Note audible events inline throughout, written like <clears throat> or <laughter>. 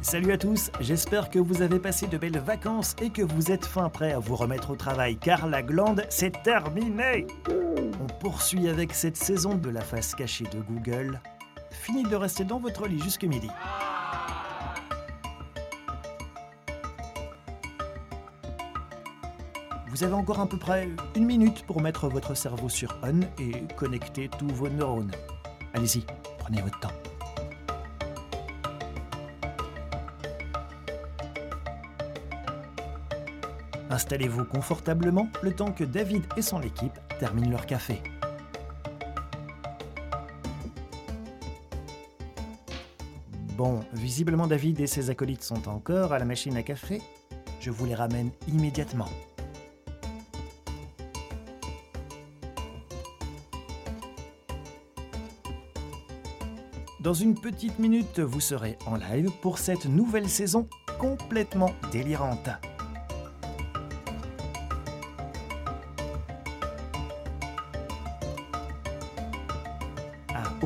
Salut à tous, j'espère que vous avez passé de belles vacances et que vous êtes fin prêts à vous remettre au travail car la glande, c'est terminé On poursuit avec cette saison de la face cachée de Google. Fini de rester dans votre lit jusque midi. Vous avez encore à peu près une minute pour mettre votre cerveau sur on et connecter tous vos neurones. Allez-y, prenez votre temps. Installez-vous confortablement le temps que David et son équipe terminent leur café. Bon, visiblement David et ses acolytes sont encore à la machine à café. Je vous les ramène immédiatement. Dans une petite minute, vous serez en live pour cette nouvelle saison complètement délirante.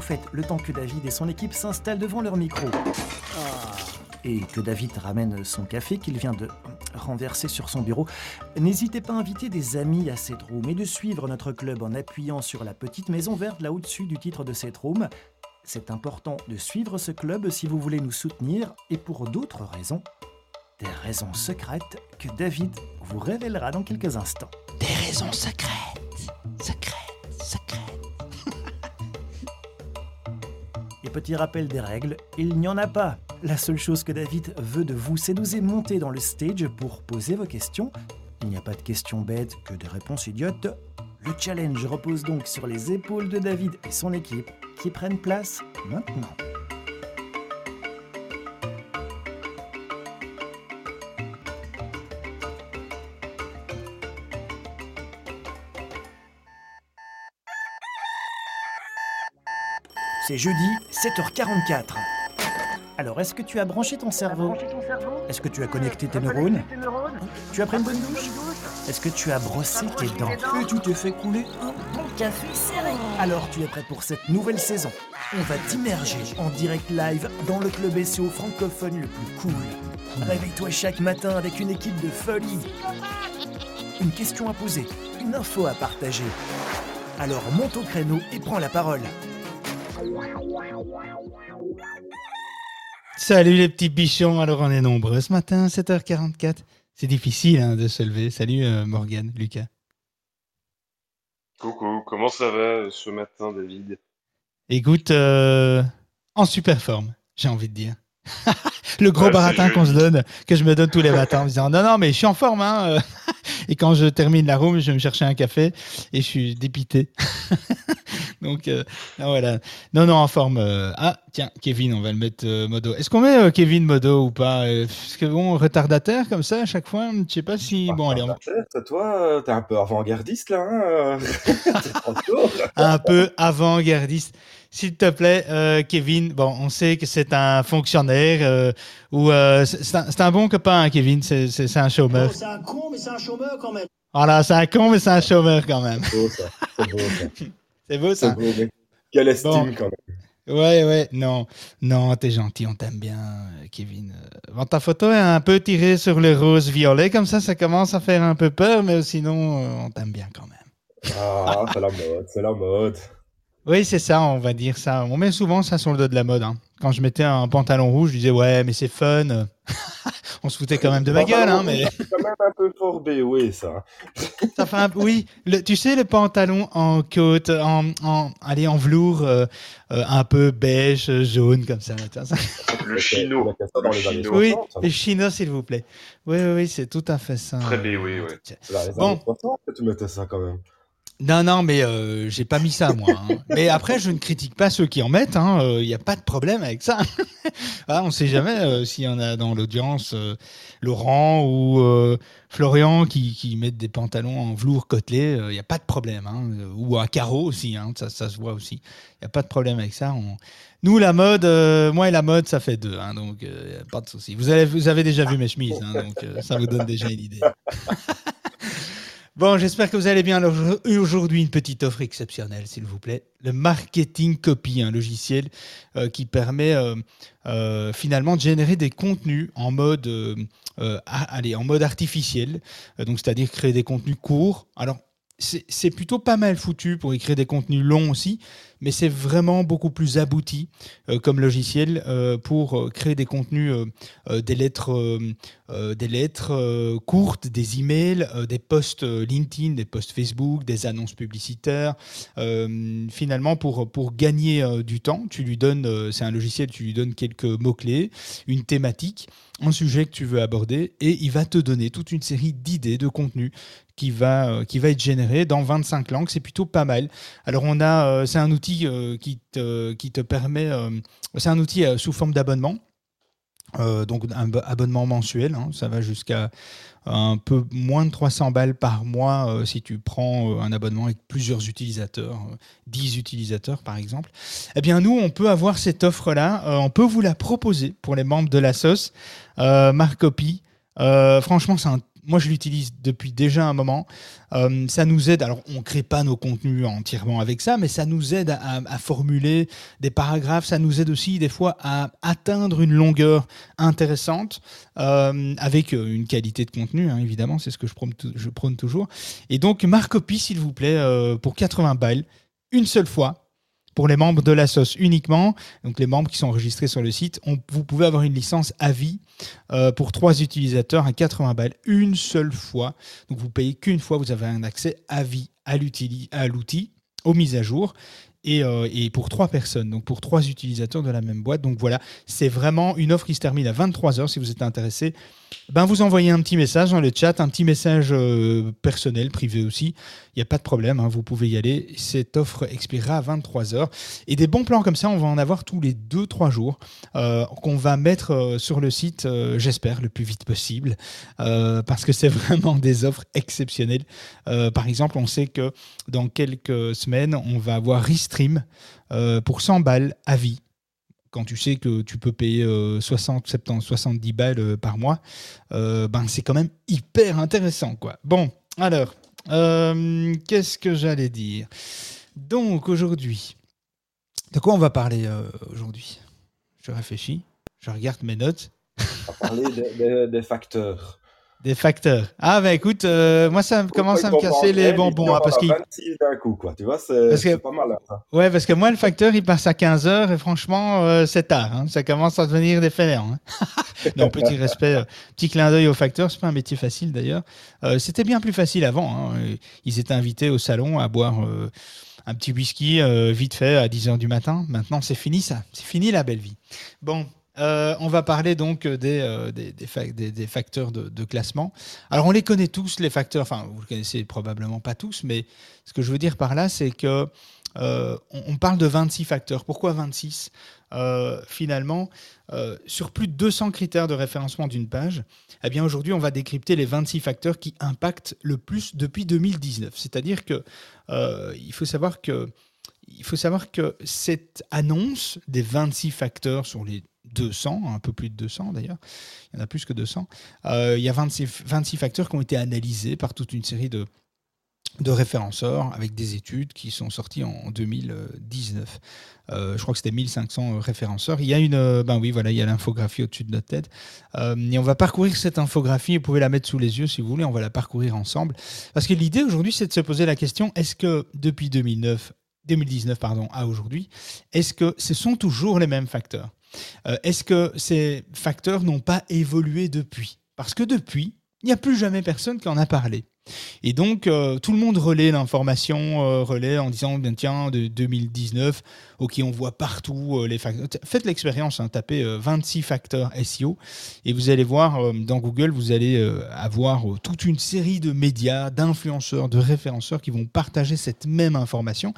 Fait, le temps que David et son équipe s'installent devant leur micro. Et que David ramène son café qu'il vient de renverser sur son bureau, n'hésitez pas à inviter des amis à cette room et de suivre notre club en appuyant sur la petite maison verte là au-dessus du titre de cette room. C'est important de suivre ce club si vous voulez nous soutenir et pour d'autres raisons. Des raisons secrètes que David vous révélera dans quelques instants. Des raisons secrètes. Secrètes, secrètes. Petit rappel des règles, il n'y en a pas. La seule chose que David veut de vous, c'est d'oser monter dans le stage pour poser vos questions. Il n'y a pas de questions bêtes que des réponses idiotes. Le challenge repose donc sur les épaules de David et son équipe qui prennent place maintenant. C'est jeudi, 7h44. Alors, est-ce que tu as branché ton cerveau Est-ce que tu as connecté tes neurones Tu as pris une bonne douche Est-ce que tu as brossé tes dents Et tu t'es fait couler un bon café serré Alors, tu es prêt pour cette nouvelle saison On va t'immerger en direct live dans le club SEO francophone le plus cool. Réveille-toi chaque matin avec une équipe de folie. Une question à poser, une info à partager. Alors monte au créneau et prends la parole. Salut les petits bichons, alors on est nombreux ce matin, 7h44. C'est difficile hein, de se lever. Salut euh, Morgane, Lucas. Coucou, comment ça va ce matin, David? Écoute, euh, en super forme, j'ai envie de dire. <laughs> le gros Ouais, baratin qu'on se donne, que je me donne tous les matins en me disant non, non, mais je suis en forme. Hein. <laughs> Et quand je termine la room, je vais me chercher un café et je suis dépité. <laughs> Donc euh, ah, voilà. Non, non, en forme. euh. Ah, tiens, Kevin, on va le mettre euh, modo. Est-ce qu'on met euh, Kevin modo ou pas Parce que bon, retardataire comme ça à chaque fois, je sais pas si. Bon, allez, on va Toi, t'es un peu avant-gardiste là. Hein <laughs> un peu avant-gardiste. S'il te plaît, euh, Kevin, bon, on sait que c'est un fonctionnaire euh, ou euh, c'est un, bon copain, hein, Kevin, c'est un chômeur. C'est un con, mais c'est un chômeur quand même. Voilà, c'est un con, mais c'est un chômeur quand même. C'est beau ça. C'est beau ça. <laughs> C'est beau C'est ça. beau, mec. Quelle estime Bon. quand même. Ouais, ouais, non, non, t'es gentil, on t'aime bien, Kevin. Bon, ta photo est un peu tirée sur le rose-violet, comme ça, ça commence à faire un peu peur, mais sinon, on t'aime bien quand même. Ah, c'est la mode, c'est la mode. Oui, c'est ça, on va dire ça. On met souvent ça sur le dos de la mode. hein. Quand je mettais un pantalon rouge, je disais ouais, mais c'est fun. <laughs> on se foutait quand même de ma gueule, hein, mais C'est quand même un peu fort BOE ça. <laughs> ça fait un... oui. Le, tu sais le pantalon en côte, en, en allez en velours, euh, euh, un peu beige, euh, jaune comme ça. <laughs> Le chino. Dans les années. Oui, 60, ça. les chino s'il vous plaît. Oui, oui, oui, c'est tout à fait ça. Très bé, oui, oui. C'est dans les Bon. années 60 que tu mettais ça quand même. Non, non, mais euh, j'ai pas mis ça, moi. hein. <laughs> Mais après, je ne critique pas ceux qui en mettent. Il n'y a pas de problème avec ça. <laughs> Ah, on ne sait jamais euh, s'il y en a dans l'audience euh, Laurent ou euh, Florian qui, qui mettent des pantalons en velours côtelé. Il n'y a pas de problème. hein. Ou à carreaux aussi, hein, ça, ça se voit aussi. Il n'y a pas de problème avec ça. On- Nous, la mode, euh, moi et la mode, ça fait deux. hein, donc, euh, pas de souci. Vous avez, vous avez déjà vu mes chemises, hein, donc euh, ça vous donne déjà une idée. <laughs> Bon, j'espère que vous allez bien. Alors aujourd'hui, une petite offre exceptionnelle, s'il vous plaît. Le marketing copy, un logiciel euh, qui permet euh, euh, finalement de générer des contenus en mode, allez, en mode artificiel. Donc, c'est-à-dire créer des contenus courts. Alors, c'est plutôt pas mal foutu pour écrire des contenus longs aussi, mais c'est vraiment beaucoup plus abouti euh, comme logiciel euh, pour euh, créer des contenus, des lettres, des lettres courtes, des emails, des posts LinkedIn, des posts Facebook, des annonces publicitaires. Finalement, pour, pour gagner du temps, tu lui donnes, c'est un logiciel, tu lui donnes quelques mots-clés, une thématique, un sujet que tu veux aborder, et il va te donner toute une série d'idées, de contenus qui va, qui va être généré dans 25 langues. C'est plutôt pas mal. Alors, on a, c'est un outil euh, qui, te, qui te permet, euh, c'est un outil euh, sous forme d'abonnement. Donc un bo- abonnement mensuel, hein, ça va jusqu'à un peu moins de 300 balles par mois si tu prends un abonnement avec plusieurs utilisateurs, euh, 10 utilisateurs par exemple. Eh bien nous, on peut avoir cette offre-là, on peut vous la proposer pour les membres de la Marcopy, euh, franchement, c'est un moi, je l'utilise depuis déjà un moment. Euh, ça nous aide. Alors, on ne crée pas nos contenus entièrement avec ça, mais ça nous aide à, formuler des paragraphes. Ça nous aide aussi, des fois, à atteindre une longueur intéressante euh, avec euh, une qualité de contenu, hein, évidemment. C'est ce que je prône, toujours. Et donc, Marcopy, s'il vous plaît, pour 80 balles, une seule fois. Pour les membres de la sauce uniquement, donc les membres qui sont enregistrés sur le site, vous pouvez avoir une licence à vie euh, pour trois utilisateurs à 80 balles une seule fois. Donc vous payez qu'une fois, vous avez un accès à vie à l'outil, aux mises à jour. Et, euh, et pour trois personnes, donc pour trois utilisateurs de la même boîte. Donc voilà, c'est vraiment une offre qui se termine à 23h si vous êtes intéressé. Ben vous envoyez un petit message dans le chat, un petit message euh, personnel, privé aussi. Il n'y a pas de problème, hein, vous pouvez y aller. Cette offre expirera à 23h. Et des bons plans comme ça, on va en avoir tous les 2-3 jours euh, qu'on va mettre sur le site, j'espère, le plus vite possible, parce que c'est <laughs> vraiment des offres exceptionnelles. Par exemple, on sait que dans quelques semaines, on va avoir Restream euh, pour 100 balles à vie. Quand tu sais que tu peux payer euh, 60, 70, 70 balles euh, par mois, euh, ben c'est quand même hyper intéressant. Quoi. Bon, alors, euh, qu'est-ce que j'allais dire? Donc aujourd'hui, de quoi on va parler euh, aujourd'hui? Je réfléchis, je regarde mes notes. On va parler <laughs> des facteurs. Des facteurs. Ah bah écoute, euh, moi ça commence à me casser les bonbons. hein, parce qu'il 26 d'un coup, quoi. Tu vois, c'est que- pas mal. hein. Ouais, parce que moi, le facteur, il passe à 15h et franchement, euh, c'est tard. hein. Ça commence à devenir des fainéants. hein. <laughs> non, petit respect, euh, petit clin d'œil au facteur. C'est pas un métier facile d'ailleurs. Euh, C'était bien plus facile avant. hein. Ils étaient invités au salon à boire un petit whisky vite fait à 10h du matin. Maintenant, c'est fini ça. C'est fini la belle vie. Bon. Euh, on va parler donc des, euh, des, des fac- des- des facteurs de, classement. Alors, on les connaît tous, les facteurs. Enfin, vous le connaissez probablement pas tous, mais ce que je veux dire par là, c'est que euh, on, on parle de 26 facteurs. Pourquoi 26 Euh, Finalement, euh, sur plus de 200 critères de référencement d'une page, eh bien aujourd'hui, on va décrypter les 26 facteurs qui impactent le plus depuis 2019. C'est-à-dire que euh, il faut savoir que il faut savoir que cette annonce des 26 facteurs sur les 200, un peu plus de 200 d'ailleurs, il y en a plus que 200, euh, il y a 26, 26 facteurs qui ont été analysés par toute une série de, référenceurs avec des études qui sont sorties en 2019. Euh, je crois que c'était 1500 référenceurs. Il y a une, euh, ben oui, voilà, il y a l'infographie au-dessus de notre tête. Et on va parcourir cette infographie. Vous pouvez la mettre sous les yeux si vous voulez. On va la parcourir ensemble. Parce que l'idée aujourd'hui, c'est de se poser la question est-ce que depuis 2009, 2019 pardon, à aujourd'hui, est-ce que ce sont toujours les mêmes facteurs? Est-ce que ces facteurs n'ont pas évolué depuis Parce que depuis, il n'y a plus jamais personne qui en a parlé. Et donc, euh, tout le monde relaie l'information, euh, relaie en disant, bien, tiens, de 2019, ok, on voit partout euh, les facteurs. Faites l'expérience, hein, tapez euh, 26 facteurs SEO et vous allez voir euh, dans Google, vous allez euh, avoir euh, toute une série de médias, d'influenceurs, de référenceurs qui vont partager cette même information.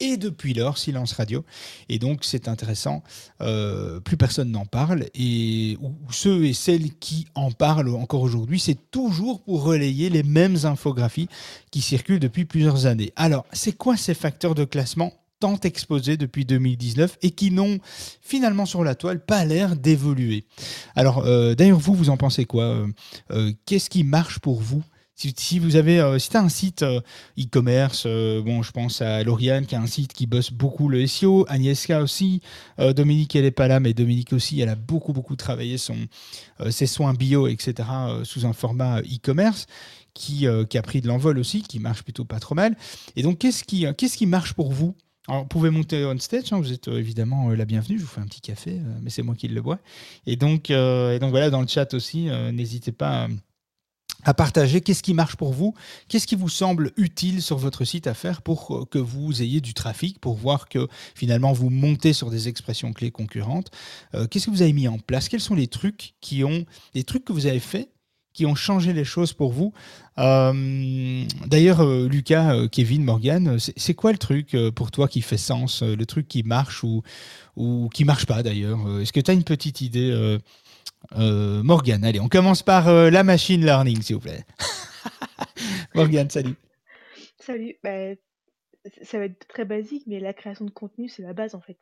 Et depuis lors, silence radio. Et donc, c'est intéressant. euh, plus personne n'en parle. Et ceux et celles qui en parlent encore aujourd'hui, c'est toujours pour relayer les mêmes infographies qui circulent depuis plusieurs années. Alors, c'est quoi ces facteurs de classement tant exposés depuis 2019 et qui n'ont finalement sur la toile pas l'air d'évoluer? Alors, euh, d'ailleurs, vous, vous en pensez quoi? Euh, Qu'est-ce qui marche pour vous? Si, si vous avez, euh, si as un site euh, e-commerce, euh, bon, je pense à Lauriane qui a un site qui bosse beaucoup le SEO, Agnieszka aussi, Dominique elle est pas là, mais Dominique aussi, elle a beaucoup beaucoup travaillé son, ses soins bio, etc. sous un format e-commerce qui, qui a pris de l'envol aussi, qui marche plutôt pas trop mal. Et donc qu'est-ce qui, qu'est-ce qui marche pour vous? Alors, vous pouvez monter on stage, hein, vous êtes évidemment la bienvenue. Je vous fais un petit café, mais c'est moi qui le bois. Et donc, et donc voilà, dans le chat aussi, n'hésitez pas à, partager. Qu'est-ce qui marche pour vous, qu'est-ce qui vous semble utile sur votre site à faire pour euh, que vous ayez du trafic, pour voir que finalement vous montez sur des expressions clés concurrentes? Euh, qu'est-ce que vous avez mis en place? Quels sont les trucs qui ont, les trucs que vous avez faits qui ont changé les choses pour vous? Euh, D'ailleurs, Lucas, Kevin, Morgan, c'est quoi le truc pour toi qui fait sens, le truc qui marche ou, ou qui marche pas d'ailleurs? Est-ce que tu as une petite idée euh, euh, Morgan, allez, on commence par euh, la machine learning, s'il vous plaît. <laughs> Morgan, salut. Salut, bah, ça va être très basique, mais la création de contenu, c'est la base en fait.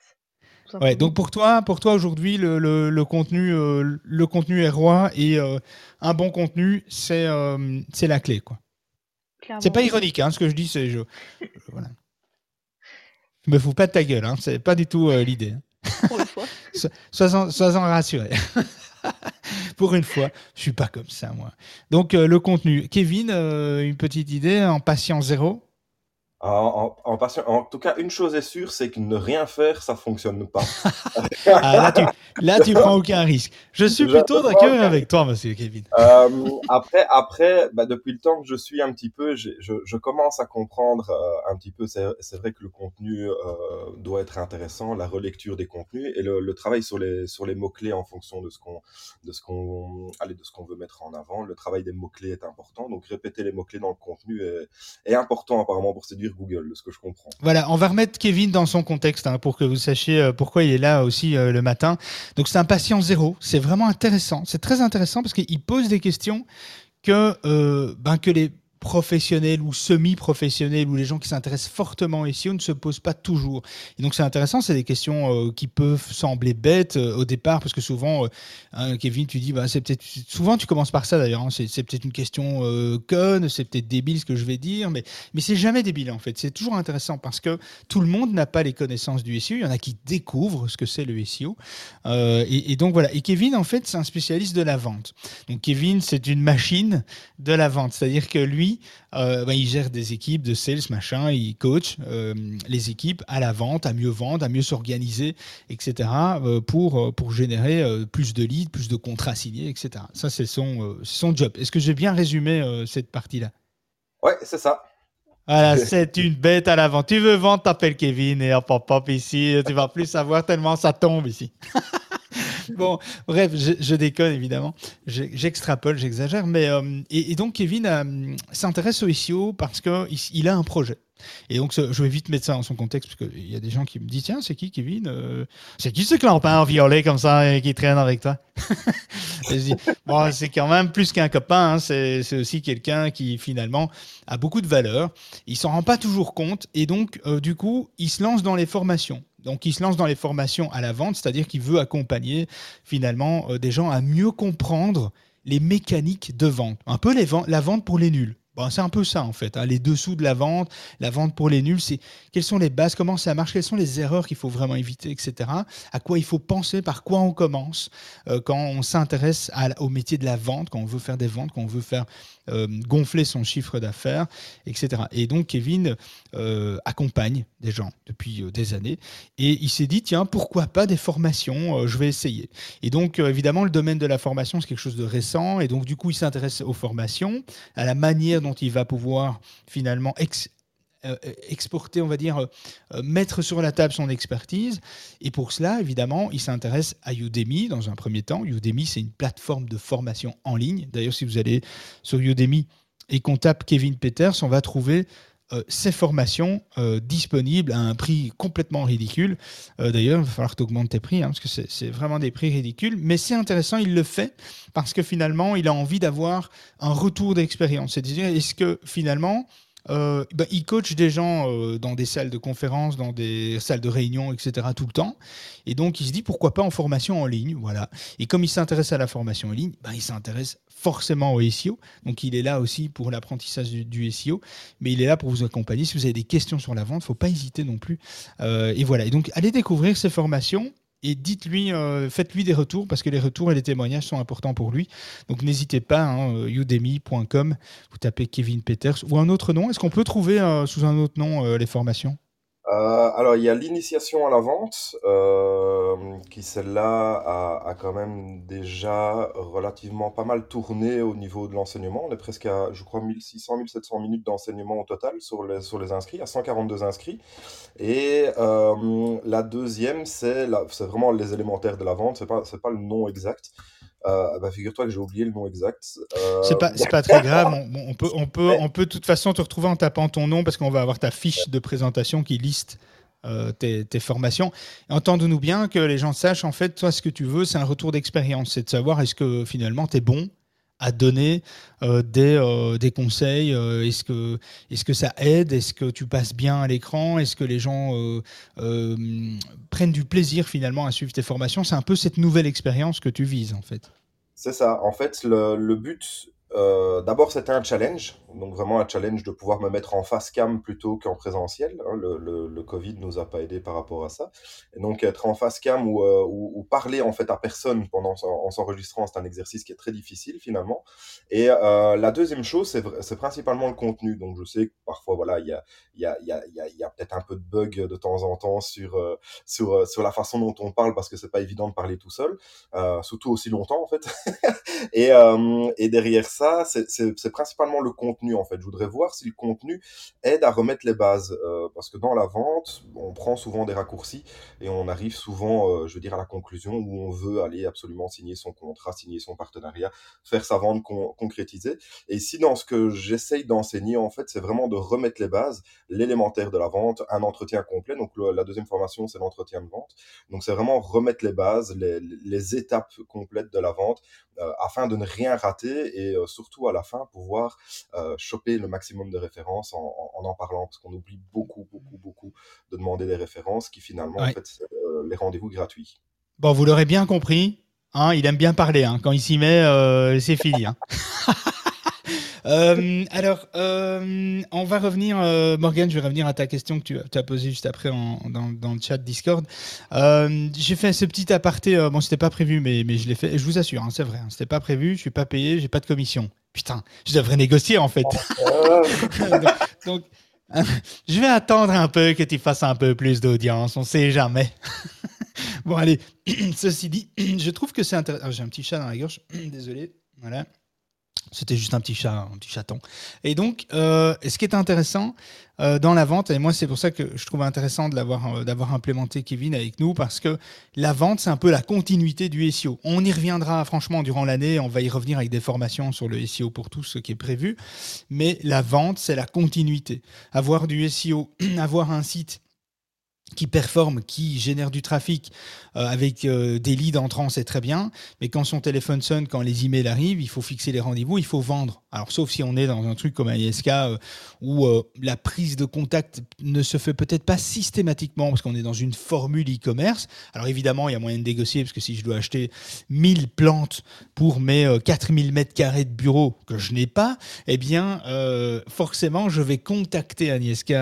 Ouais, donc pour toi, pour toi aujourd'hui, le, le- le contenu, euh, le contenu est roi et euh, un bon contenu, c'est euh, c'est la clé, quoi. C'est pas ironique, hein, ce que je dis, c'est je, voilà. Je me fous pas de ta gueule, hein, c'est pas du tout l'idée. hein. Pour une fois. <laughs> So- Sois-en sois-en rassuré. <laughs> <laughs> Pour une fois, je suis pas comme ça, moi. Donc euh, le contenu, Kevin, euh, une petite idée en patient zéro. En, en, en patient- en tout cas, une chose est sûre, c'est que ne rien faire, ça fonctionne pas. <laughs> <laughs> Ah, là, tu, là, tu prends aucun risque. Je suis Je plutôt d'accord avec toi, monsieur Kevin. Euh, après, après, bah, depuis le temps que je suis un petit peu, je, je commence à comprendre euh, un petit peu. C'est vrai que le contenu euh, doit être intéressant, la relecture des contenus et le, le travail sur les sur les mots clés en fonction de ce qu'on qu'on qu'on veut mettre en avant. Le travail des mots clés est important, donc répéter les mots clés dans le contenu est, est important apparemment pour séduire Google, de ce que je comprends. Voilà, on va remettre Kevin dans son contexte hein, pour que vous sachiez euh, pourquoi il est là aussi euh, le matin. Donc c'est un patient zéro, c'est vraiment intéressant, c'est très intéressant parce qu'il pose des questions que, euh, ben, que les professionnels ou semi-professionnels ou les gens qui s'intéressent fortement au SEO ne se posent pas toujours. Et donc c'est intéressant, c'est des questions euh, qui peuvent sembler bêtes euh, au départ parce que souvent, euh, hein, Kevin, tu dis, bah, c'est peut-être souvent tu commences par ça d'ailleurs, hein, c'est peut-être une question conne, c'est peut-être débile ce que je vais dire, mais mais c'est jamais débile en fait. C'est toujours intéressant parce que tout le monde n'a pas les connaissances du SEO. Il y en a qui découvrent ce que c'est le SEO. Et donc voilà. Et Kevin, en fait, c'est un spécialiste de la vente. Donc Kevin, c'est une machine de la vente. C'est-à-dire que lui, euh, bah, il gère des équipes de sales, machin. Il coach euh, les équipes à la vente, à mieux vendre, à mieux s'organiser, etc. euh, pour, pour générer plus de leads, plus de contrats signés, etc. Ça, c'est son, son job. Est-ce que j'ai bien résumé cette partie-là? Ouais, c'est ça. voilà, <laughs> c'est une bête à l'avant. Tu veux vendre, t'appelles Kevin et hop, hop, hop, ici. Tu vas plus savoir tellement ça tombe ici. <laughs> <laughs> bon, bref, je, déconne évidemment. Je- J'extrapole, j'exagère. Mais euh, et, donc Kevin euh, s'intéresse au SEO parce qu'il il a un projet. Et donc je vais vite mettre ça dans son contexte parce qu'il y a des gens qui me disent tiens c'est qui Kevin Euh, C'est qui ce clampin en violet comme ça et qui traîne avec toi? <laughs> Bon c'est quand même plus qu'un copain. hein. C'est aussi quelqu'un qui finalement a beaucoup de valeur. Il s'en rend pas toujours compte et donc du coup il se lance dans les formations. Donc il se lance dans les formations à la vente, c'est-à-dire qu'il veut accompagner finalement euh, des gens à mieux comprendre les mécaniques de vente. Un peu la vente pour les nuls. Bon, c'est un peu ça en fait, hein, les dessous de la vente, la vente pour les nuls, c'est quelles sont les bases, comment ça marche, quelles sont les erreurs qu'il faut vraiment éviter, etc. À quoi il faut penser, par quoi on commence euh, quand on s'intéresse au métier de la vente, quand on veut faire des ventes, quand on veut faire gonfler son chiffre d'affaires, etc. Et donc Kevin euh, accompagne des gens depuis euh, des années et il s'est dit tiens pourquoi pas des formations, euh, je vais essayer. Et donc euh, évidemment le domaine de la formation c'est quelque chose de récent et donc du coup il s'intéresse aux formations, à la manière dont il va pouvoir finalement euh, exporter, on va dire, euh, euh, mettre sur la table son expertise. Et pour cela, évidemment, il s'intéresse à Udemy dans un premier temps. Udemy, c'est une plateforme de formation en ligne. D'ailleurs, si vous allez sur Udemy et qu'on tape Kevin Peters, on va trouver euh, ces formations euh, disponibles à un prix complètement ridicule. Euh, D'ailleurs, il va falloir que tu augmentes tes prix, hein, parce que c'est vraiment des prix ridicules. Mais c'est intéressant, il le fait parce que finalement, il a envie d'avoir un retour d'expérience. C'est-à-dire, est-ce que finalement, euh, bah, il coach des gens euh, dans des salles de conférences, dans des salles de réunion, etc. tout le temps. Et donc, il se dit pourquoi pas en formation en ligne. Voilà. Et comme il s'intéresse à la formation en ligne, bah, il s'intéresse forcément au SEO. Donc, il est là aussi pour l'apprentissage du, SEO, mais il est là pour vous accompagner. Si vous avez des questions sur la vente, faut pas hésiter non plus. Euh, et voilà. Et donc, allez découvrir ces formations et dites-lui, euh, faites-lui des retours parce que les retours et les témoignages sont importants pour lui. Donc n'hésitez pas, hein, euh, udemy.com, vous tapez Kevin Peters ou un autre nom. Est-ce qu'on peut trouver euh, sous un autre nom les formations? Euh, alors, il y a l'initiation à la vente, euh, qui celle-là a, a quand même déjà relativement pas mal tourné au niveau de l'enseignement. On est presque à, je crois, 1600, 1700 minutes d'enseignement au total sur les, sur les inscrits, à 142 inscrits. Et euh, la deuxième, c'est vraiment les élémentaires de la vente, c'est pas, pas le nom exact. Euh, bah, figure-toi que j'ai oublié le nom exact. Euh, C'est pas, pas très grave. On, on peut, on, peut, on peut de toute façon te retrouver en tapant ton nom parce qu'on va avoir ta fiche de présentation qui liste euh, tes, tes formations. Entendons-nous bien que les gens sachent, en fait, toi, ce que tu veux, c'est un retour d'expérience. C'est de savoir est-ce que finalement, tu es bon à donner euh, des, euh, des conseils euh, Est-ce que, est que ça aide Est-ce que tu passes bien à l'écran Est-ce que les gens prennent du plaisir finalement à suivre tes formations? C'est un peu cette nouvelle expérience que tu vises, en fait. C'est ça. En fait, le, le but, euh, d'abord, c'était un challenge. Donc, vraiment un challenge de pouvoir me mettre en face cam plutôt qu'en présentiel. hein. Le, le, le Covid nous a pas aidé par rapport à ça. Et donc, être en face cam ou, euh, parler en fait à personne pendant en s'enregistrant, c'est un exercice qui est très difficile finalement. Et euh, la deuxième chose, c'est principalement le contenu. Donc, je sais que parfois, voilà, il y a, y a, y y a, peut-être un peu de bug de temps en temps sur, sur, sur la façon dont on parle parce que c'est pas évident de parler tout seul, surtout aussi longtemps en fait. <laughs> et, et derrière ça, c'est c'est- principalement le contenu en fait. Je voudrais voir si le contenu aide à remettre les bases euh, parce que dans la vente, on prend souvent des raccourcis et on arrive souvent, euh, je veux dire, à la conclusion où on veut aller absolument signer son contrat, signer son partenariat, faire sa vente con- concrétisée. Et ici, dans ce que j'essaye d'enseigner, en fait, c'est vraiment de remettre les bases, l'élémentaire de la vente, un entretien complet. Donc, la deuxième formation, c'est l'entretien de vente. Donc, c'est vraiment remettre les bases, les, les étapes complètes de la vente, euh, afin de ne rien rater et surtout à la fin pouvoir euh, choper le maximum de références en en, en en parlant, parce qu'on oublie beaucoup, beaucoup, beaucoup de demander des références qui finalement, en fait, c'est euh, les rendez-vous gratuits. Bon, vous l'aurez bien compris. Hein, il aime bien parler. hein. Quand il s'y met, euh, c'est fini. hein. <laughs> Euh, alors, euh, on va revenir, euh, Morgane, je vais revenir à ta question que tu, as- tu as posée juste après en- dans, dans le chat Discord. J'ai fait ce petit aparté, bon, c'était pas prévu, mais, mais je l'ai fait, et je vous assure, hein, c'est vrai, hein, c'était pas prévu, je suis pas payé, j'ai pas de commission. Putain, je devrais négocier en fait. <laughs> donc, donc, <laughs> je vais attendre un peu que tu fasses un peu plus d'audience, on sait jamais. <laughs> bon, allez, <clears throat> ceci dit, <clears throat> je trouve que c'est intéressant. Ah, J'ai un petit chat dans la gorge, <clears throat> désolé. Voilà. C'était juste un petit chat, un petit chaton. Et donc, euh, ce qui est intéressant euh, dans la vente, et moi c'est pour ça que je trouve intéressant de l'avoir, euh, d'avoir implémenté Kevin avec nous, parce que la vente, c'est un peu la continuité du SEO. On y reviendra franchement durant l'année, on va y revenir avec des formations sur le SEO pour tous, ce qui est prévu. Mais la vente, c'est la continuité. Avoir du SEO, <clears throat> avoir un site qui performe, qui génère du trafic euh, avec euh, des leads entrants, c'est très bien. Mais quand son téléphone sonne, quand les emails arrivent, il faut fixer les rendez-vous, il faut vendre. Alors, sauf si on est dans un truc comme un ISK euh, où euh, la prise de contact ne se fait peut-être pas systématiquement parce qu'on est dans une formule e-commerce. Alors, évidemment, il y a moyen de négocier parce que si je dois acheter 1000 plantes pour mes euh, 4000 mètres carrés de bureau que je n'ai pas, eh bien, forcément, je vais contacter un ISK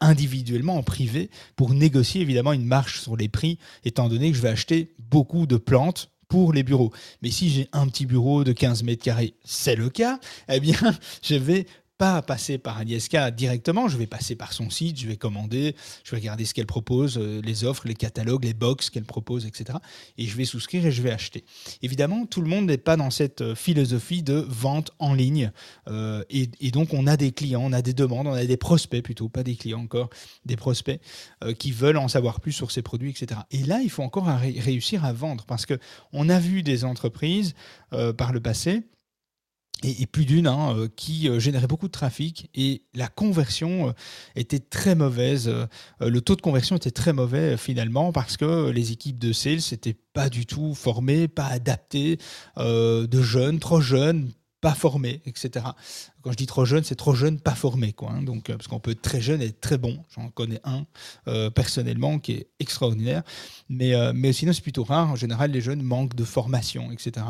individuellement en privé pour négocier évidemment une marge sur les prix, étant donné que je vais acheter beaucoup de plantes pour les bureaux. Mais si j'ai un petit bureau de 15 mètres carrés, c'est le cas, eh bien, <laughs> je vais pas passer par ISK directement, je vais passer par son site, je vais commander, je vais regarder ce qu'elle propose, euh, les offres, les catalogues, les box qu'elle propose, etc. Et je vais souscrire et je vais acheter. Évidemment, tout le monde n'est pas dans cette euh, philosophie de vente en ligne. Euh, et, donc, on a des clients, on a des demandes, on a des prospects plutôt, pas des clients encore, des prospects qui veulent en savoir plus sur ces produits, etc. Et là, il faut encore ré- réussir à vendre parce que on a vu des entreprises par le passé et, plus d'une hein, euh, qui euh, générait beaucoup de trafic et la conversion euh, était très mauvaise. Le taux de conversion était très mauvais finalement parce que les équipes de sales n'étaient pas du tout formées, pas adaptées, de jeunes, trop jeunes, pas formé, etc. Quand je dis trop jeune, c'est trop jeune, pas formé, quoi. hein. donc, euh, parce qu'on peut être très jeune et être très bon. J'en connais un euh, personnellement qui est extraordinaire, mais, euh, mais sinon c'est plutôt rare. En général, les jeunes manquent de formation, etc.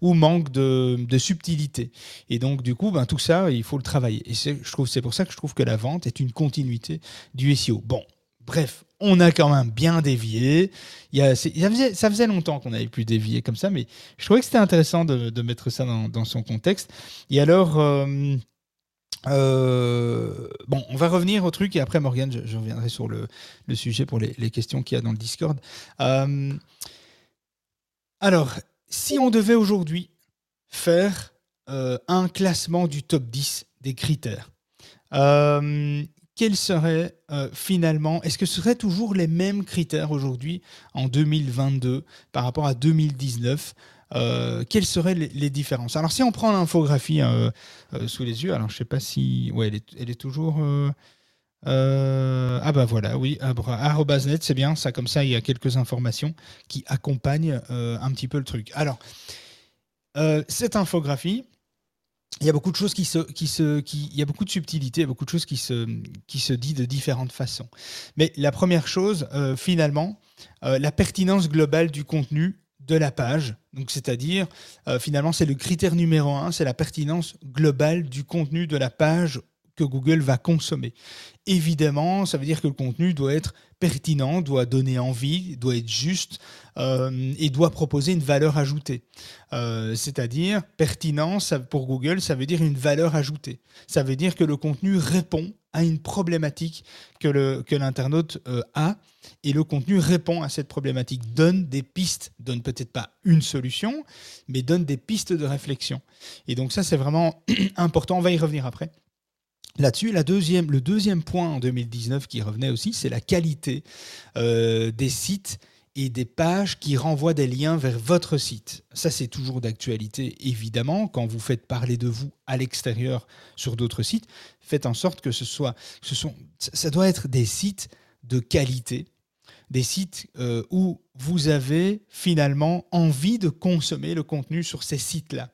Ou manquent de, de subtilité. Et donc, du coup, ben, tout ça, il faut le travailler. Et je trouve, c'est pour ça que je trouve que la vente est une continuité du SEO. Bon, bref, on a quand même bien dévié. Ça, faisait, longtemps qu'on n'avait plus dévié comme ça, mais je trouvais que c'était intéressant de, de mettre ça dans, son contexte. Et alors, euh, euh, bon, on va revenir au truc et après, Morgane, je, reviendrai sur le, sujet pour les, questions qu'il y a dans le Discord. Euh, alors, si on devait aujourd'hui faire un classement du top 10 des critères, quels seraient euh, finalement, est-ce que ce seraient toujours les mêmes critères aujourd'hui en 2022 par rapport à 2019 euh, quelles seraient les, différences? Alors, si on prend l'infographie euh, sous les yeux, alors je ne sais pas si. Ouais, elle est, toujours. ah bah voilà, oui, abra- arobase net, c'est bien, ça comme ça, il y a quelques informations qui accompagnent un petit peu le truc. Alors, cette infographie, il y a beaucoup de choses qui se, qui se, qui, il y a beaucoup de subtilités, il y a beaucoup de choses qui se, qui se dit de différentes façons. Mais la première chose, euh, finalement, euh, la pertinence globale du contenu de la page. Donc, c'est-à-dire, euh, finalement, c'est le critère numéro un, c'est la pertinence globale du contenu de la page que Google va consommer. Évidemment, ça veut dire que le contenu doit être pertinent, doit donner envie, doit être juste euh, et doit proposer une valeur ajoutée. Euh, C'est-à-dire, pertinent, pour Google, ça veut dire une valeur ajoutée. Ça veut dire que le contenu répond à une problématique que l'internaute euh, a et le contenu répond à cette problématique, donne des pistes, donne peut-être pas une solution, mais donne des pistes de réflexion. Et donc ça, c'est vraiment <clears throat> important. On va y revenir après. Là-dessus, le deuxième point en 2019 qui revenait aussi, c'est la qualité euh, des sites et des pages qui renvoient des liens vers votre site. Ça, c'est toujours d'actualité, évidemment. Quand vous faites parler de vous à l'extérieur sur d'autres sites, faites en sorte que ce soit, ça doit être des sites de qualité, des sites euh, où vous avez finalement envie de consommer le contenu sur ces sites-là.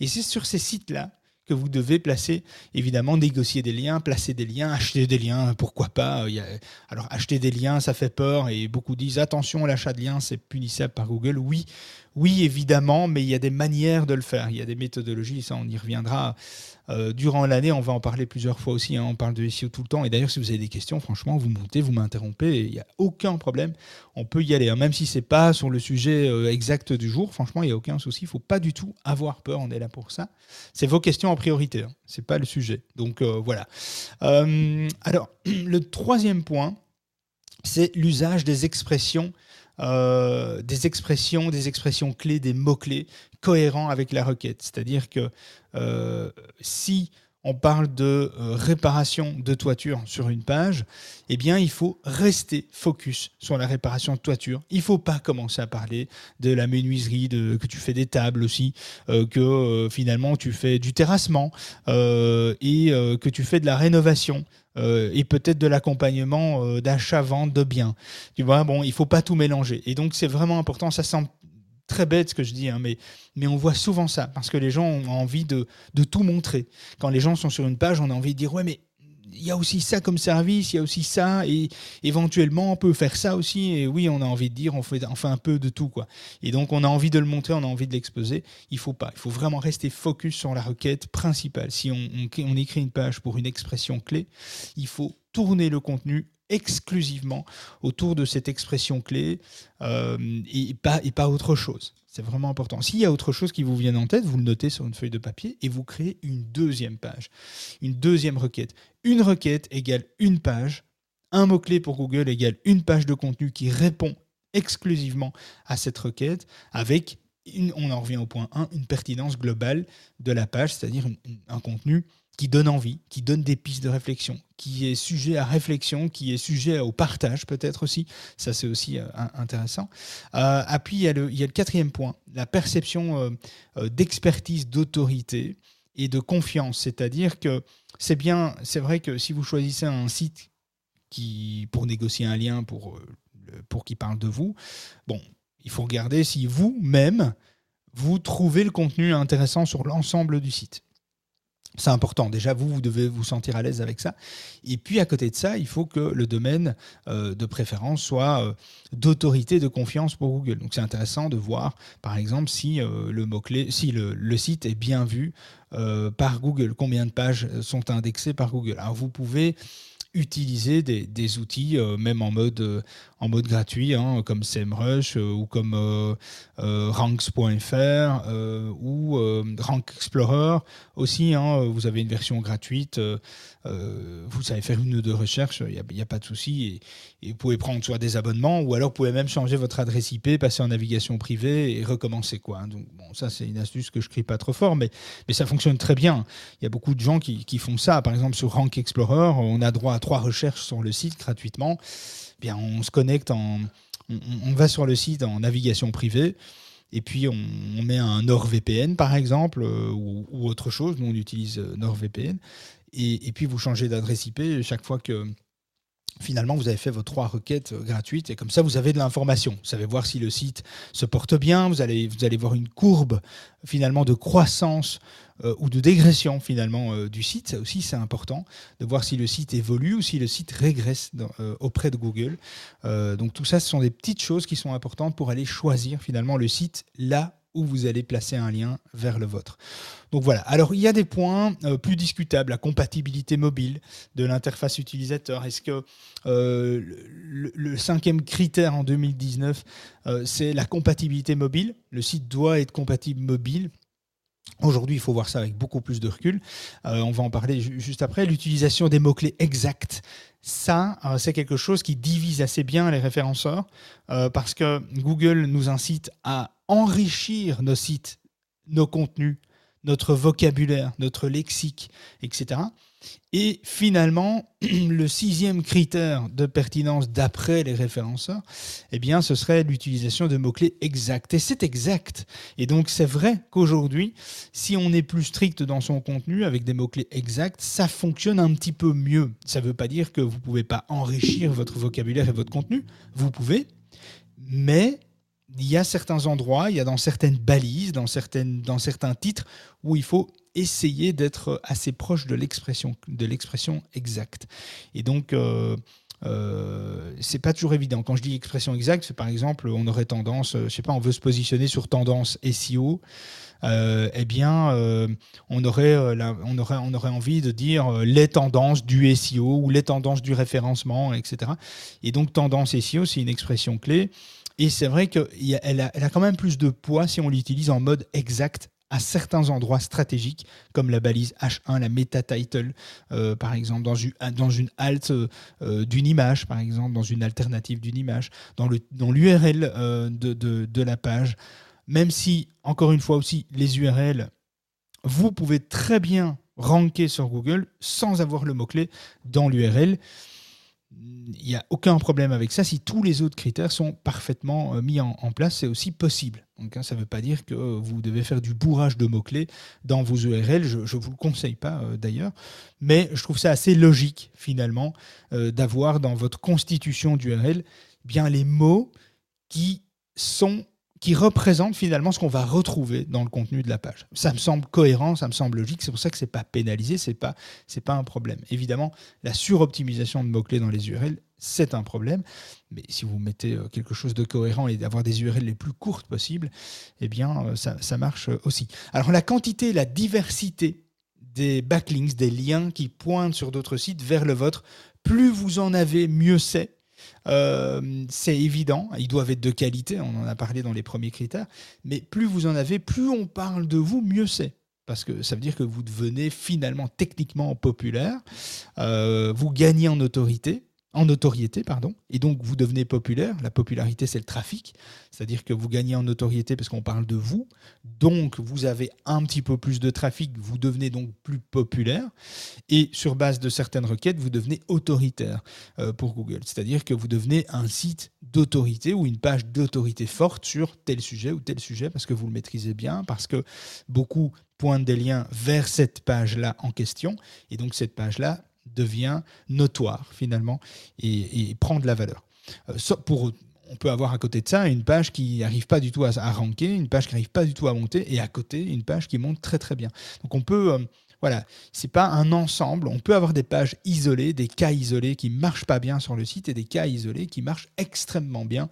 Et c'est sur ces sites-là vous devez placer, évidemment, négocier des liens, placer des liens, acheter des liens, pourquoi pas. a- Alors, acheter des liens, ça fait peur et beaucoup disent attention, l'achat de liens, c'est punissable par Google. Oui, oui, évidemment, mais il y a des manières de le faire. Il y a des méthodologies, ça, on y reviendra. Euh, durant l'année, on va en parler plusieurs fois aussi. hein, on parle de SEO tout le temps. Et d'ailleurs, si vous avez des questions, franchement, vous montez, vous m'interrompez. Il n'y a aucun problème. On peut y aller. hein, même si c'est pas sur le sujet euh, exact du jour, franchement, il n'y a aucun souci. Il faut pas du tout avoir peur. On est là pour ça. C'est vos questions en priorité. Hein. C'est pas le sujet. Donc euh, voilà. Alors, <clears throat> le troisième point, c'est l'usage des expressions, euh, des expressions, des expressions clés, des mots-clés cohérents avec la requête. C'est-à-dire que euh, si on parle de euh, réparation de toiture sur une page, eh bien, il faut rester focus sur la réparation de toiture. Il ne faut pas commencer à parler de la menuiserie, de, que tu fais des tables aussi, euh, que euh, finalement tu fais du terrassement et que tu fais de la rénovation. et peut-être de l'accompagnement d'achat-vente de biens. Tu vois, bon, il faut pas tout mélanger. Et donc, c'est vraiment important. Ça très bête ce que je dis, hein, mais, mais on voit souvent ça, parce que les gens ont envie de, de tout montrer. Quand les gens sont sur une page, on a envie de dire, ouais, mais il y a aussi ça comme service, il y a aussi ça, et éventuellement on peut faire ça aussi. Et oui, on a envie de dire, on fait, on fait un peu de tout, quoi. Et donc on a envie de le montrer, on a envie de l'exposer. Il faut pas, il faut vraiment rester focus sur la requête principale. Si on, écrit une page pour une expression clé, il faut tourner le contenu exclusivement autour de cette expression clé euh, et, pas, et pas autre chose. C'est vraiment important. S'il y a autre chose qui vous vient en tête, vous le notez sur une feuille de papier et vous créez une deuxième page, une deuxième requête. Une requête égale une page. Un mot-clé pour Google égale une page de contenu qui répond exclusivement à cette requête avec, une- on en revient au point 1, une pertinence globale de la page, c'est-à-dire un contenu qui donne envie, qui donne des pistes de réflexion, qui est sujet à réflexion, qui est sujet au partage peut-être aussi. Ça, c'est aussi euh, intéressant. Euh, puis, il y, a le, quatrième point, la perception euh, euh, d'expertise, d'autorité et de confiance. C'est-à-dire que c'est bien, c'est vrai que si vous choisissez un site qui, pour négocier un lien pour, pour qu'il parle de vous, bon, il faut regarder si vous-même, vous trouvez le contenu intéressant sur l'ensemble du site. C'est important. Déjà, vous, vous devez vous sentir à l'aise avec ça. Et puis, à côté de ça, il faut que le domaine euh, de préférence soit euh, d'autorité, de confiance pour Google. Donc, c'est intéressant de voir, par exemple, si euh, le mot-clé, si le, le site est bien vu par Google, combien de pages sont indexées par Google? Alors, vous pouvez utiliser des, outils, même en mode, en mode gratuit, hein, comme SEMrush ou comme ranks.fr ou Rank Explorer aussi. Hein, vous avez une version gratuite. vous savez faire une ou deux recherches, il n'y a, pas de souci. Et, et, vous pouvez prendre soit des abonnements ou alors vous pouvez même changer votre adresse IP, passer en navigation privée et recommencer. Quoi. Hein. Donc, bon, ça, c'est une astuce que je ne crie pas trop fort, mais, mais ça fonctionne très bien. Il y a beaucoup de gens qui, qui font ça. Par exemple, sur Rank Explorer, on a droit à trois recherches sur le site gratuitement. Bien, on se connecte. On, va sur le site en navigation privée. Et puis on, met un NordVPN par exemple euh, ou, autre chose. Nous on utilise NordVPN. Et, et puis vous changez d'adresse IP chaque fois que finalement vous avez fait vos trois requêtes gratuites et comme ça vous avez de l'information. Vous savez voir si le site se porte bien, vous allez, vous allez voir une courbe finalement de croissance euh, ou de dégression finalement euh, du site. Ça aussi c'est important de voir si le site évolue ou si le site régresse euh, auprès de Google. Euh, donc tout ça ce sont des petites choses qui sont importantes pour aller choisir finalement le site là où vous allez placer un lien vers le vôtre. Donc voilà. Alors il y a des points euh, plus discutables, la compatibilité mobile de l'interface utilisateur. Est-ce que euh, le, cinquième critère en 2019, euh, c'est la compatibilité mobile? Le site doit être compatible mobile. Aujourd'hui, il faut voir ça avec beaucoup plus de recul. Euh, on va en parler juste après. L'utilisation des mots-clés exacts, ça, euh, c'est quelque chose qui divise assez bien les référenceurs euh, parce que Google nous incite à enrichir nos sites, nos contenus, notre vocabulaire, notre lexique, etc. Et finalement, <clears throat> le sixième critère de pertinence d'après les référenceurs, eh bien, ce serait l'utilisation de mots-clés exacts. Et c'est exact. Et donc, c'est vrai qu'aujourd'hui, si on est plus strict dans son contenu avec des mots-clés exacts, ça fonctionne un petit peu mieux. Ça ne veut pas dire que vous ne pouvez pas enrichir votre vocabulaire et votre contenu. Vous pouvez. Mais il y a certains endroits, il y a dans certaines balises, dans, certaines, dans certains titres, où il faut essayer d'être assez proche de l'expression, exacte. Et donc, euh, euh, c'est pas toujours évident. Quand je dis expression exacte, c'est par exemple, on aurait tendance, je sais pas, on veut se positionner sur tendance SEO. Euh, eh bien, euh, on, aurait, euh, on, aurait, on aurait envie de dire euh, les tendances du SEO ou les tendances du référencement, etc. Et donc, tendance SEO, c'est une expression clé. Et c'est vrai qu'elle a, quand même plus de poids si on l'utilise en mode exact à certains endroits stratégiques, comme la balise H1, la meta title, euh, par exemple, dans une, dans une alt euh, d'une image, par exemple, dans une alternative d'une image, dans l'URL dans euh, de, de, de, la page. Même si, encore une fois aussi, les URL, vous pouvez très bien ranker sur Google sans avoir le mot-clé dans l'URL il n'y a aucun problème avec ça. Si tous les autres critères sont parfaitement mis en, place, c'est aussi possible. Donc, hein, ça ne veut pas dire que vous devez faire du bourrage de mots-clés dans vos URL. Je ne vous le conseille pas euh, d'ailleurs. Mais je trouve ça assez logique, finalement, euh, d'avoir dans votre constitution d'URL bien les mots qui sont qui représente finalement ce qu'on va retrouver dans le contenu de la page. Ça me semble cohérent, ça me semble logique, c'est pour ça que c'est pas pénalisé, c'est pas c'est pas un problème. Évidemment, la suroptimisation de mots-clés dans les URL, c'est un problème, mais si vous mettez euh, quelque chose de cohérent et d'avoir des URL les plus courtes possibles, eh bien euh, ça, ça marche aussi. Alors la quantité, la diversité des backlinks, des liens qui pointent sur d'autres sites vers le vôtre, plus vous en avez, mieux c'est. Euh, c'est évident, ils doivent être de qualité, on en a parlé dans les premiers critères, mais plus vous en avez, plus on parle de vous, mieux c'est. Parce que ça veut dire que vous devenez finalement techniquement populaire, euh, vous gagnez en autorité, en notoriété, pardon, et donc vous devenez populaire. La popularité, c'est le trafic, c'est-à-dire que vous gagnez en notoriété parce qu'on parle de vous, donc vous avez un petit peu plus de trafic, vous devenez donc plus populaire, et sur base de certaines requêtes, vous devenez autoritaire euh, pour Google, c'est-à-dire que vous devenez un site d'autorité ou une page d'autorité forte sur tel sujet ou tel sujet parce que vous le maîtrisez bien, parce que beaucoup pointent des liens vers cette page-là en question, et donc cette page-là devient notoire finalement et, prend de la valeur. Euh, pour, on peut avoir à côté de ça une page qui n'arrive pas du tout à, à ranker, une page qui n'arrive pas du tout à monter, et à côté une page qui monte très très bien. Donc on peut, euh, voilà, c'est pas un ensemble. On peut avoir des pages isolées, des cas isolés qui marchent pas bien sur le site, et des cas isolés qui marchent extrêmement bien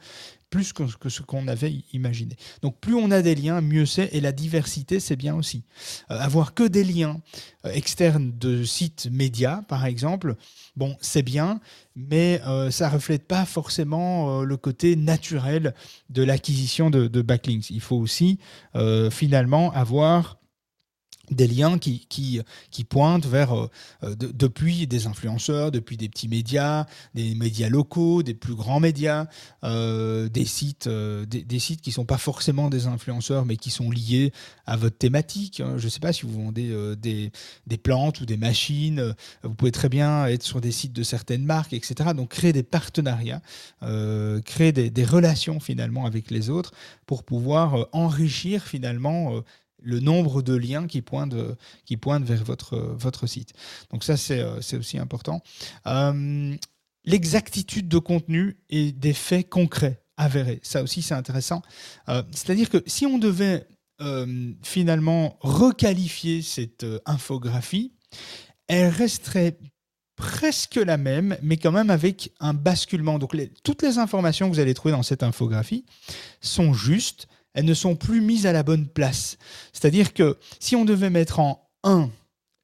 plus que, ce qu'on avait imaginé. Donc plus on a des liens, mieux c'est, et la diversité, c'est bien aussi. Euh, avoir que des liens euh, externes de sites médias, par exemple, bon, c'est bien, mais euh, ça reflète pas forcément le côté naturel de l'acquisition de, backlinks. Il faut aussi finalement avoir des liens qui, qui, qui pointent vers, euh, de- depuis des influenceurs, depuis des petits médias, des médias locaux, des plus grands médias, euh, des sites, euh, des, sites qui sont pas forcément des influenceurs, mais qui sont liés à votre thématique. hein. Je ne sais pas si vous vendez des, des plantes ou des machines, vous pouvez très bien être sur des sites de certaines marques, etc. Donc créer des partenariats, créer des, relations finalement avec les autres pour pouvoir enrichir finalement le nombre de liens qui pointent, qui pointent vers votre, votre site. Donc ça, c'est euh, aussi important. Euh, L'exactitude de contenu et des faits concrets, avérés. Ça aussi, c'est intéressant. Euh, C'est-à-dire que si on devait finalement requalifier cette infographie, elle resterait presque la même, mais quand même avec un basculement. Donc toutes les informations que vous allez trouver dans cette infographie sont justes, elles ne sont plus mises à la bonne place. C'est-à-dire que si on devait mettre en 1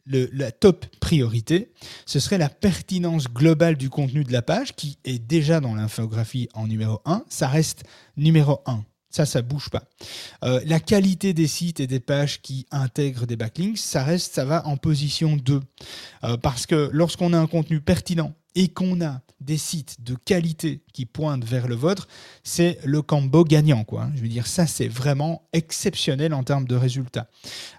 le- la top priorité, ce serait la pertinence globale du contenu de la page, qui est déjà dans l'infographie en numéro 1, ça reste numéro 1. Ça, ça bouge pas. Euh, la qualité des sites et des pages qui intègrent des backlinks, ça reste, ça va en position 2. Euh, parce que lorsqu'on a un contenu pertinent et qu'on a des sites de qualité qui pointent vers le vôtre, c'est le combo gagnant. Quoi. hein. Je veux dire, ça, c'est vraiment exceptionnel en termes de résultats.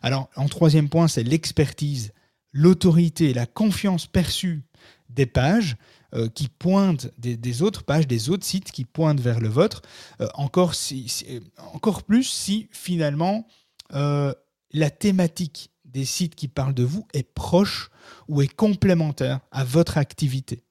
Alors, en troisième point, c'est l'expertise, l'autorité, la confiance perçue des pages euh, qui pointent des, autres pages, des autres sites qui pointent vers le vôtre. Euh, encore, si- euh, encore plus si finalement la thématique des sites qui parlent de vous est proche ou est complémentaire à votre activité.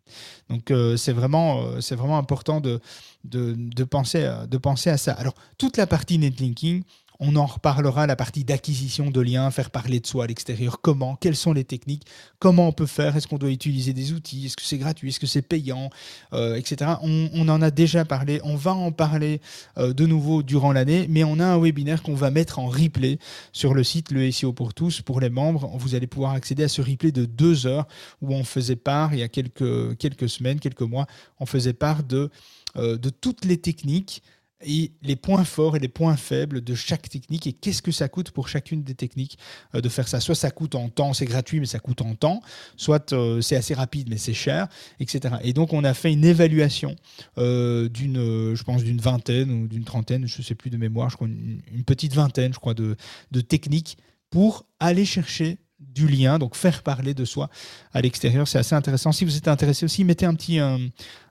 Donc c'est vraiment, vraiment important de, de, penser, de penser à ça. Alors toute la partie netlinking, on en reparlera, la partie d'acquisition de liens, faire parler de soi à l'extérieur, comment, quelles sont les techniques, comment on peut faire, est-ce qu'on doit utiliser des outils, est-ce que c'est gratuit, est-ce que c'est payant, euh, etc. On, en a déjà parlé, on va en parler euh, de nouveau durant l'année, mais on a un webinaire qu'on va mettre en replay sur le site Le SEO pour tous. Pour les membres, vous allez pouvoir accéder à ce replay de deux heures où on faisait part, il y a quelques, semaines, quelques mois, on faisait part de, euh, de toutes les techniques et les points forts et les points faibles de chaque technique et qu'est-ce que ça coûte pour chacune des techniques euh, de faire ça? Soit ça coûte en temps, c'est gratuit, mais ça coûte en temps, soit euh, c'est assez rapide, mais c'est cher, etc. Et donc on a fait une évaluation euh, d'une, je pense, d'une vingtaine ou d'une trentaine, je ne sais plus de mémoire, je crois une, petite vingtaine, je crois, de techniques pour aller chercher du lien, donc faire parler de soi à l'extérieur. C'est assez intéressant. Si vous êtes intéressé aussi, mettez un petit, un,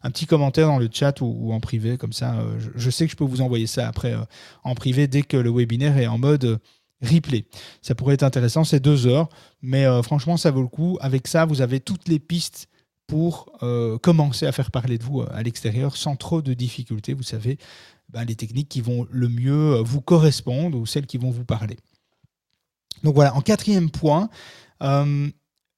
petit commentaire dans le chat ou, en privé, comme ça. euh, je, sais que je peux vous envoyer ça après euh, en privé dès que le webinaire est en mode euh, replay. Ça pourrait être intéressant, c'est deux heures, mais franchement, ça vaut le coup. Avec ça, vous avez toutes les pistes pour commencer à faire parler de vous à l'extérieur sans trop de difficultés. Vous savez, ben, les techniques qui vont le mieux vous correspondre ou celles qui vont vous parler. Donc voilà, en quatrième point, euh,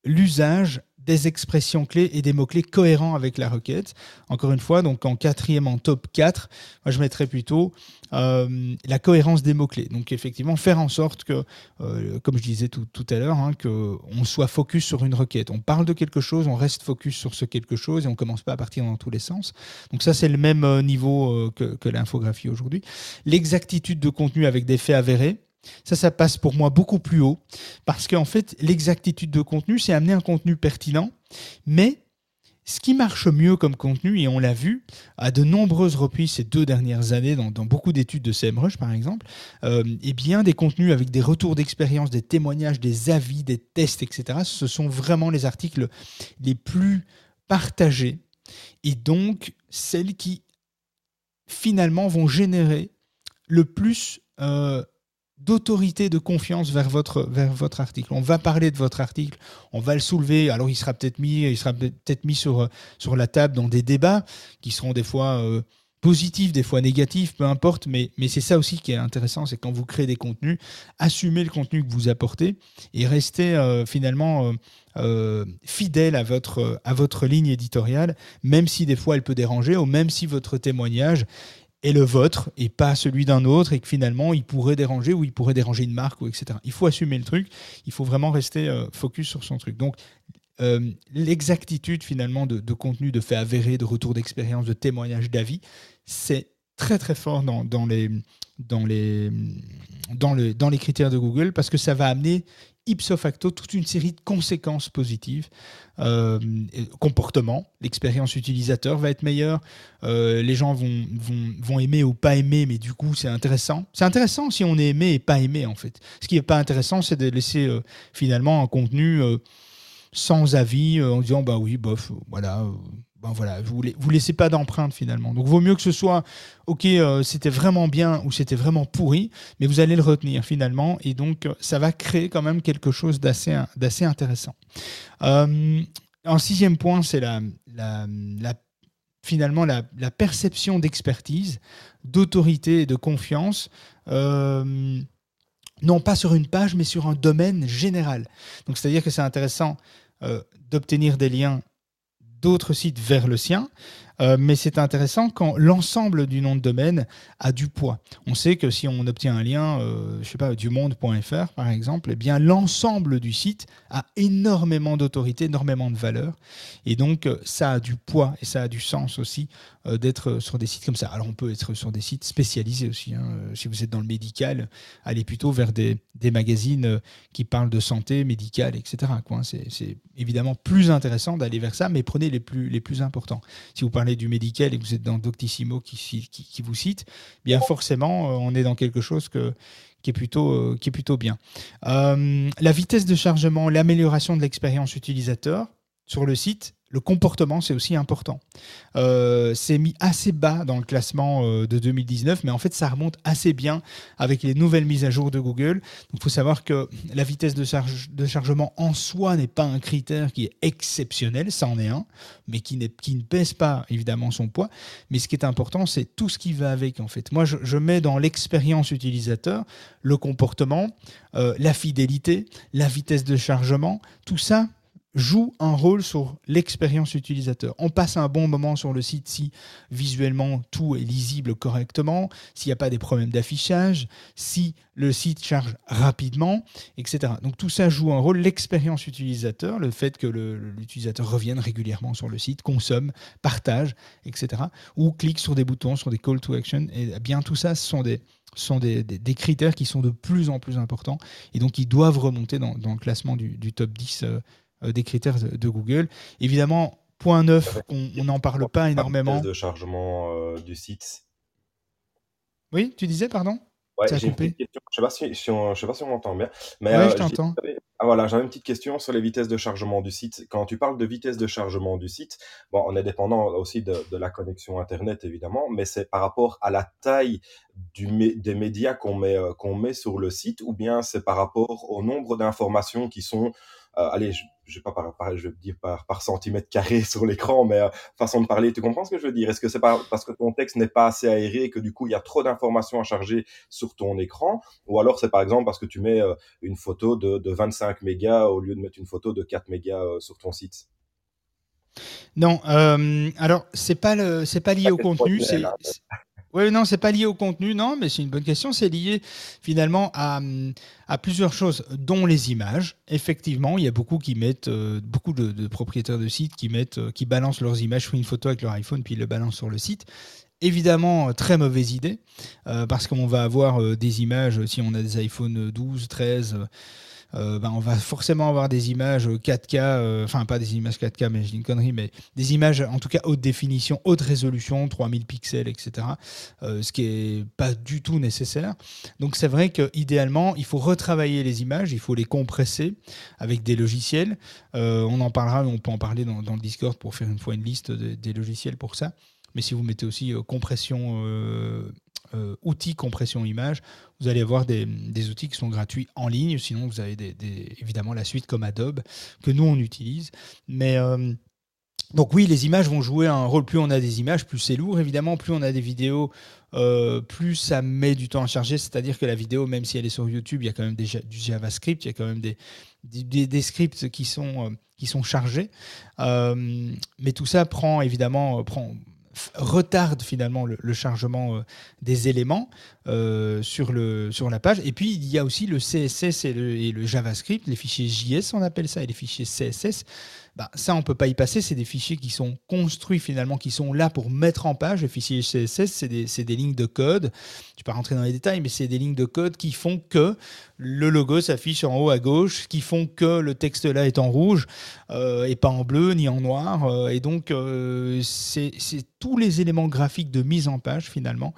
l'usage des expressions clés et des mots-clés cohérents avec la requête. Encore une fois, donc en quatrième, en top 4, moi je mettrais plutôt euh, la cohérence des mots-clés. Donc effectivement, faire en sorte que, euh, comme je disais tout, à l'heure, hein, qu'on soit focus sur une requête. On parle de quelque chose, on reste focus sur ce quelque chose et on commence pas à partir dans tous les sens. Donc ça, c'est le même niveau que l'infographie aujourd'hui. L'exactitude de contenu avec des faits avérés. Ça, ça passe pour moi beaucoup plus haut parce qu'en fait, l'exactitude de contenu, c'est amener un contenu pertinent, mais ce qui marche mieux comme contenu, et on l'a vu à de nombreuses reprises ces deux dernières années, dans, beaucoup d'études de SEMrush par exemple, euh, eh bien des contenus avec des retours d'expérience, des témoignages, des avis, des tests, etc. Ce sont vraiment les articles les plus partagés et donc celles qui finalement vont générer le plus euh, d'autorité, de confiance vers votre, vers votre article. On va parler de votre article, on va le soulever. Alors, il sera peut-être mis, il sera peut-être mis sur, sur la table dans des débats qui seront des fois euh, positifs, des fois négatifs, peu importe, mais, mais c'est ça aussi qui est intéressant, c'est quand vous créez des contenus, assumez le contenu que vous apportez et restez euh, finalement euh, fidèle à votre, à votre ligne éditoriale, même si des fois elle peut déranger, ou même si votre témoignage est le vôtre et pas celui d'un autre, et que finalement il pourrait déranger, ou il pourrait déranger une marque, ou etc. Il faut assumer le truc, il faut vraiment rester focus sur son truc. Donc euh, l'exactitude finalement de, contenu, de faits avérés, de retour d'expérience, de témoignages, d'avis, c'est très très fort dans, dans, les, dans, les, dans, le, dans les critères de Google parce que ça va amener ipso facto toute une série de conséquences positives. Euh, comportement, l'expérience utilisateur va être meilleure, euh, les gens vont, vont, vont, aimer ou pas aimer, mais du coup c'est intéressant. C'est intéressant si on est aimé et pas aimé en fait. Ce qui n'est pas intéressant, c'est de laisser finalement un contenu sans avis euh, en disant bah oui, bof, voilà. Euh, ben voilà, vous vous laissez pas d'empreinte finalement. Donc, vaut mieux que ce soit, ok, euh, c'était vraiment bien ou c'était vraiment pourri, mais vous allez le retenir finalement, et donc ça va créer quand même quelque chose d'assez d'assez intéressant. un sixième point, c'est la, finalement la, perception d'expertise, d'autorité et de confiance non pas sur une page, mais sur un domaine général. Donc c'est-à-dire que c'est intéressant euh, d'obtenir des liens d'autres sites vers le sien, euh, mais c'est intéressant quand l'ensemble du nom de domaine a du poids. On sait que si on obtient un lien, euh, je sais pas, du monde.fr par exemple, eh bien l'ensemble du site a énormément d'autorité, énormément de valeur, et donc euh, ça a du poids et ça a du sens aussi d'être sur des sites comme ça. Alors on peut être sur des sites spécialisés aussi. Hein. Si vous êtes dans le médical, allez plutôt vers des, des magazines qui parlent de santé médicale, etc. C'est évidemment plus intéressant d'aller vers ça, mais prenez les plus, les plus importants. Si vous parlez du médical et que vous êtes dans Doctissimo qui, qui, vous cite, bien forcément, euh, on est dans quelque chose que, qui, est plutôt, euh, qui est plutôt bien. Euh, la vitesse de chargement, l'amélioration de l'expérience utilisateur sur le site, le comportement, c'est aussi important. Euh, c'est mis assez bas dans le classement euh, de 2019, mais en fait, ça remonte assez bien avec les nouvelles mises à jour de Google. il faut savoir que la vitesse de, charge, de chargement en soi n'est pas un critère qui est exceptionnel, ça en est un, mais qui, qui ne pèse pas évidemment son poids. Mais ce qui est important, c'est tout ce qui va avec, en fait. Moi, je, mets dans l'expérience utilisateur le comportement, euh, la fidélité, la vitesse de chargement, tout ça, joue un rôle sur l'expérience utilisateur. On passe un bon moment sur le site si visuellement tout est lisible correctement, s'il n'y a pas des problèmes d'affichage, si le site charge rapidement, etc. Donc tout ça joue un rôle. L'expérience utilisateur, le fait que l'utilisateur revienne régulièrement sur le site, consomme, partage, etc. Ou clique sur des boutons, sur des call to action. Et bien tout ça, ce sont des sont des, critères qui sont de plus en plus importants et donc ils doivent remonter dans, le classement du, top 10 euh, des critères de Google. Évidemment, point neuf, on n'en parle pas énormément. de chargement euh, du site. Oui, tu disais, pardon? Ouais, j'ai une petite question. Je ne sais, si sais pas si on m'entend bien. Mais, ouais, je euh, t'entends. Ah, voilà, j'avais une petite question sur les vitesses de chargement du site. Quand tu parles de vitesse de chargement du site, bon, on est dépendant aussi de, de la connexion Internet, évidemment, mais c'est par rapport à la taille du, des médias qu'on met, qu'on met sur le site, ou bien c'est par rapport au nombre d'informations qui sont euh, allez, je, je vais pas par, je veux dire par, par centimètre carré sur l'écran, mais euh, façon de parler, tu comprends ce que je veux dire? Est-ce que c'est parce que ton texte n'est pas assez aéré et que du coup il y a trop d'informations à charger sur ton écran, ou alors c'est par exemple parce que tu mets euh, une photo de, de 25 mégas au lieu de mettre une photo de 4 mégas sur ton site? Non, alors c'est pas le, c'est pas lié au contenu, c'est oui, non, c'est pas lié au contenu, non, mais c'est une bonne question. C'est lié finalement à, plusieurs choses, dont les images. Effectivement, il y a beaucoup qui mettent, euh, beaucoup de, propriétaires de sites qui mettent, euh, qui balancent leurs images, font une photo avec leur iPhone puis le balancent sur le site. Évidemment, très mauvaise idée, euh, parce qu'on va avoir des images, si on a des iPhone 12, 13, euh, ben, on va forcément avoir des images 4K, euh, enfin pas des images 4K, mais je une connerie, mais des images en tout cas haute définition, haute résolution, 3000 pixels, etc. Euh, ce qui est pas du tout nécessaire. Donc c'est vrai qu'idéalement, il faut retravailler les images, il faut les compresser avec des logiciels. on en parlera, on peut en parler dans, le Discord pour faire une fois une liste des logiciels pour ça. Mais si vous mettez aussi compression euh, outils compression image, vous allez avoir des, outils qui sont gratuits en ligne. Sinon, vous avez des, évidemment la suite comme Adobe que nous on utilise. Mais euh, donc oui, les images vont jouer un rôle. Plus on a des images, plus c'est lourd. Évidemment, plus on a des vidéos, euh, plus ça met du temps à charger. C'est-à-dire que la vidéo, même si elle est sur YouTube, il y a quand même déjà du JavaScript, il y a quand même des, des, des scripts qui sont, euh, chargés. Euh, mais tout ça prend évidemment retarde finalement le, chargement des éléments sur, le, sur la page. Et puis il y a aussi le CSS et le JavaScript, les fichiers JS on appelle ça, et les fichiers CSS. Bah, ça, on ne peut pas y passer. C'est des fichiers qui sont construits finalement, qui sont là pour mettre en page. Les fichiers CSS, c'est des, des, lignes de code. Je ne vais pas rentrer dans les détails, mais c'est des lignes de code qui font que le logo s'affiche en haut à gauche, qui font que le texte là est en rouge euh, et pas en bleu ni en noir. Euh, et donc, euh, c'est tous les éléments graphiques de mise en page finalement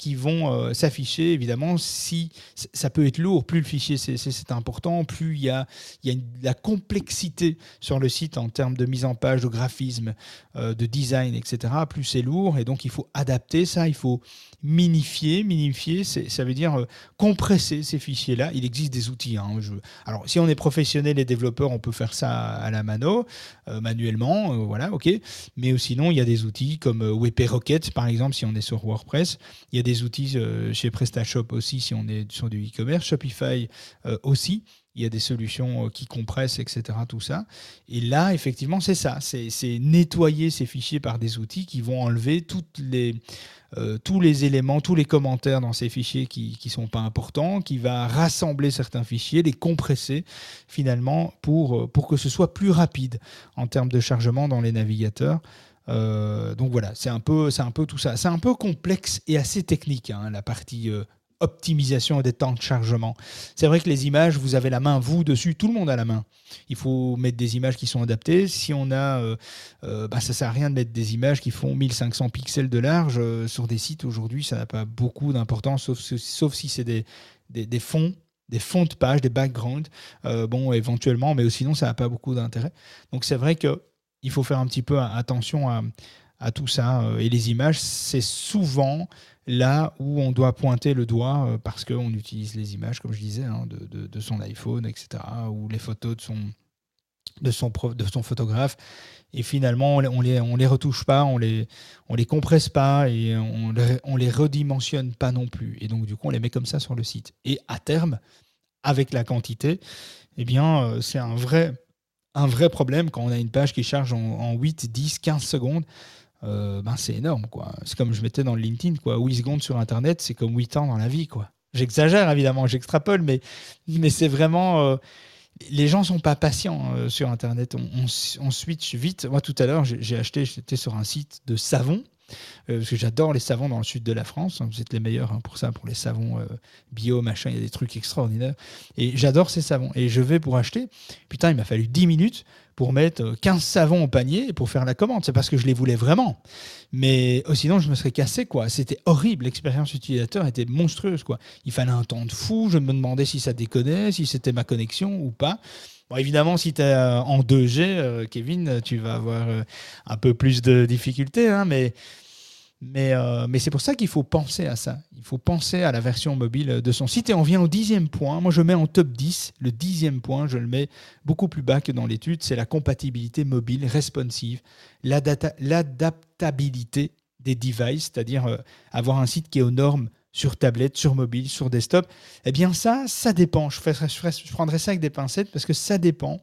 qui vont euh, s'afficher, évidemment, si ça peut être lourd, plus le fichier c'est important, plus il y a, y a la complexité sur le site en termes de mise en page, de graphisme, euh, de design, etc., plus c'est lourd, et donc il faut adapter ça, il faut minifier, minifier, ça veut dire euh, compresser ces fichiers-là. Il existe des outils. Hein. Alors, si on est professionnel et développeur, on peut faire ça à la mano, euh, manuellement, euh, voilà, ok. Mais sinon, il y a des outils comme WP Rocket, par exemple, si on est sur WordPress. Il y a des outils chez PrestaShop aussi, si on est sur du e-commerce. Shopify aussi il y a des solutions qui compressent, etc. Tout ça. Et là, effectivement, c'est ça. C'est nettoyer ces fichiers par des outils qui vont enlever euh, tous les éléments, tous les commentaires dans ces fichiers qui ne sont pas importants, qui va rassembler certains fichiers, les compresser finalement pour, euh, pour que ce soit plus rapide en termes de chargement dans les navigateurs. Euh, donc voilà, c'est un, peu, un peu tout ça. C'est un peu complexe et assez technique, hein, la partie optimisation des temps de chargement. C'est vrai que les images, vous avez la main, vous, dessus, tout le monde a la main. Il faut mettre des images qui sont adaptées. Si on a, euh, euh, bah, ça sert à rien de mettre des images qui font 1500 pixels de large euh, sur des sites aujourd'hui, ça n'a pas beaucoup d'importance, sauf, si c'est des, des, fonds des fonds de page, des backgrounds, bon, éventuellement, mais sinon, ça n'a pas beaucoup d'intérêt. Donc, c'est vrai qu'il faut faire un petit peu attention à, à tout ça. Et les images, c'est souvent là où on doit pointer le doigt euh, parce qu'on utilise les images, comme je disais, hein, de, son iPhone, etc., ou les photos de son, photographe. Et finalement, on les, les retouche pas, on les, les compresse pas et on les, les redimensionne pas non plus. Et donc, du coup, on les met comme ça sur le site. Et à terme, avec la quantité, eh bien, euh, c'est un vrai, un vrai problème quand on a une page qui charge en, en 8, 10, 15 secondes. Euh, ben c'est énorme. quoi. C'est comme je mettais dans le LinkedIn, quoi. 8 secondes sur Internet, c'est comme 8 ans dans la vie. quoi. J'exagère, évidemment, j'extrapole, mais, mais c'est vraiment... Euh, les gens sont pas patients euh, sur Internet. On, switch vite. Moi, tout à l'heure, j'ai acheté, j'étais sur un site de savon. parce que j'adore les savons dans le sud de la France. Vous êtes les meilleurs hein, pour ça, pour les savons bio, machin. Il y a des trucs extraordinaires. Et j'adore ces savons. Et je vais pour acheter. Putain, il m'a fallu 10 minutes pour mettre 15 savons au panier pour faire la commande. C'est parce que je les voulais vraiment. Mais oh, sinon, je me serais cassé. quoi. C'était horrible. L'expérience utilisateur était monstrueuse. quoi. Il fallait un temps de fou. Je me demandais si ça déconnait, si c'était ma connexion ou pas. Bon, évidemment, si tu es euh, en 2G, euh, Kevin, tu vas avoir euh, un peu plus de difficultés. Hein, mais mais, euh, mais c'est pour ça qu'il faut penser à ça. Il faut penser à la version mobile de son site. Et on vient au dixième point. Moi, je mets en top 10. Le dixième point, je le mets beaucoup plus bas que dans l'étude. C'est la compatibilité mobile responsive, l'adaptabilité des devices, c'est-à-dire euh, avoir un site qui est aux normes sur tablette, sur mobile, sur desktop. Eh bien, ça, ça dépend. Je, je prendrai ça avec des pincettes parce que ça dépend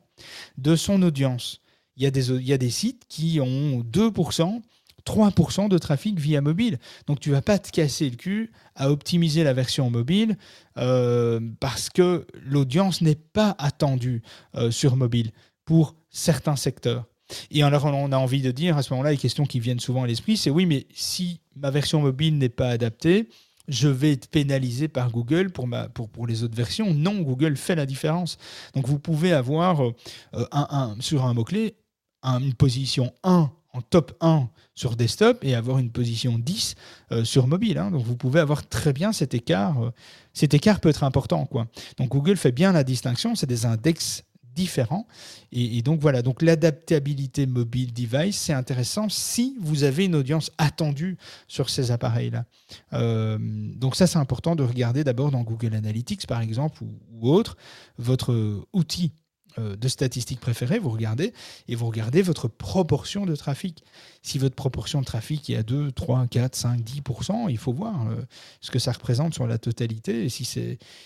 de son audience. Il y a des, il y a des sites qui ont 2% 3% de trafic via mobile. Donc tu vas pas te casser le cul à optimiser la version mobile euh, parce que l'audience n'est pas attendue euh, sur mobile pour certains secteurs. Et alors on a envie de dire à ce moment-là, les questions qui viennent souvent à l'esprit, c'est oui, mais si ma version mobile n'est pas adaptée, je vais être pénalisé par Google pour, les autres versions. Non, Google fait la différence. Donc vous pouvez avoir euh, un, un, sur un mot-clé une position 1 top 1 sur desktop et avoir une position 10 euh, sur mobile. Hein. Donc vous pouvez avoir très bien cet écart. Euh, cet écart peut être important. Quoi. Donc Google fait bien la distinction, c'est des index différents. Et, donc voilà, donc l'adaptabilité mobile device, c'est intéressant si vous avez une audience attendue sur ces appareils-là. Euh, donc ça, c'est important de regarder d'abord dans Google Analytics, par exemple, ou, ou autre, votre outil de statistiques préférées, vous regardez, et vous regardez votre proportion de trafic. Si votre proportion de trafic est à 2, 3, 4, 5, 10%, il faut voir euh, ce que ça représente sur la totalité, et si,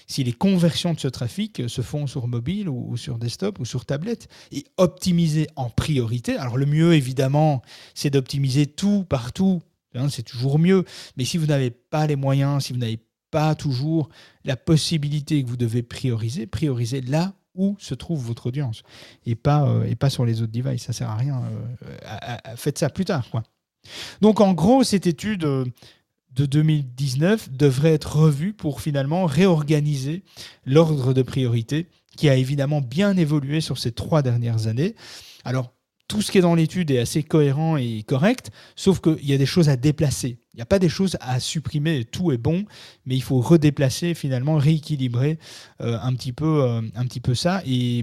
si les conversions de ce trafic se font sur mobile ou, ou sur desktop ou sur tablette, et optimiser en priorité. Alors le mieux, évidemment, c'est d'optimiser tout partout, hein, c'est toujours mieux, mais si vous n'avez pas les moyens, si vous n'avez pas toujours la possibilité que vous devez prioriser, prioriser là où se trouve votre audience et pas, euh, et pas sur les autres devices. Ça sert à rien. euh, faites ça plus tard. Quoi. Donc en gros, cette étude euh, de 2019 devrait être revue pour finalement réorganiser l'ordre de priorité qui a évidemment bien évolué sur ces trois dernières années. Alors, tout ce qui est dans l'étude est assez cohérent et correct, sauf qu'il y a des choses à déplacer. Il n'y a pas des choses à supprimer, tout est bon, mais il faut redéplacer, finalement, rééquilibrer euh, un, petit peu, euh, un petit peu ça. Et,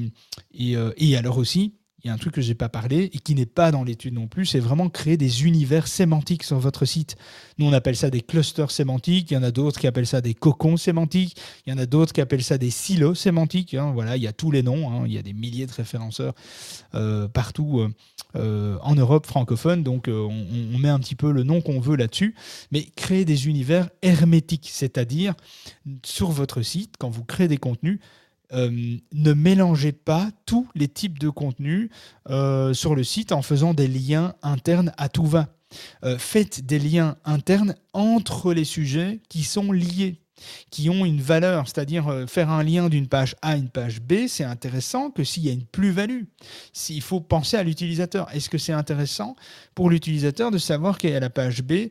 et, euh, et alors aussi, il y a un truc que je n'ai pas parlé et qui n'est pas dans l'étude non plus, c'est vraiment créer des univers sémantiques sur votre site. Nous, on appelle ça des clusters sémantiques, il y en a d'autres qui appellent ça des cocons sémantiques, il y en a d'autres qui appellent ça des silos sémantiques. hein. Voilà, il y a tous les noms, hein. il y a des milliers de référenceurs euh, partout euh, euh, en Europe francophone, donc on, on met un petit peu le nom qu'on veut là-dessus, mais créer des univers hermétiques, c'est-à-dire sur votre site, quand vous créez des contenus, euh, ne mélangez pas tous les types de contenus euh, sur le site en faisant des liens internes à tout va. Euh, faites des liens internes entre les sujets qui sont liés qui ont une valeur, c'est-à-dire faire un lien d'une page A à une page B, c'est intéressant que s'il y a une plus-value. S'il faut penser à l'utilisateur, est-ce que c'est intéressant pour l'utilisateur de savoir qu'il y a la page B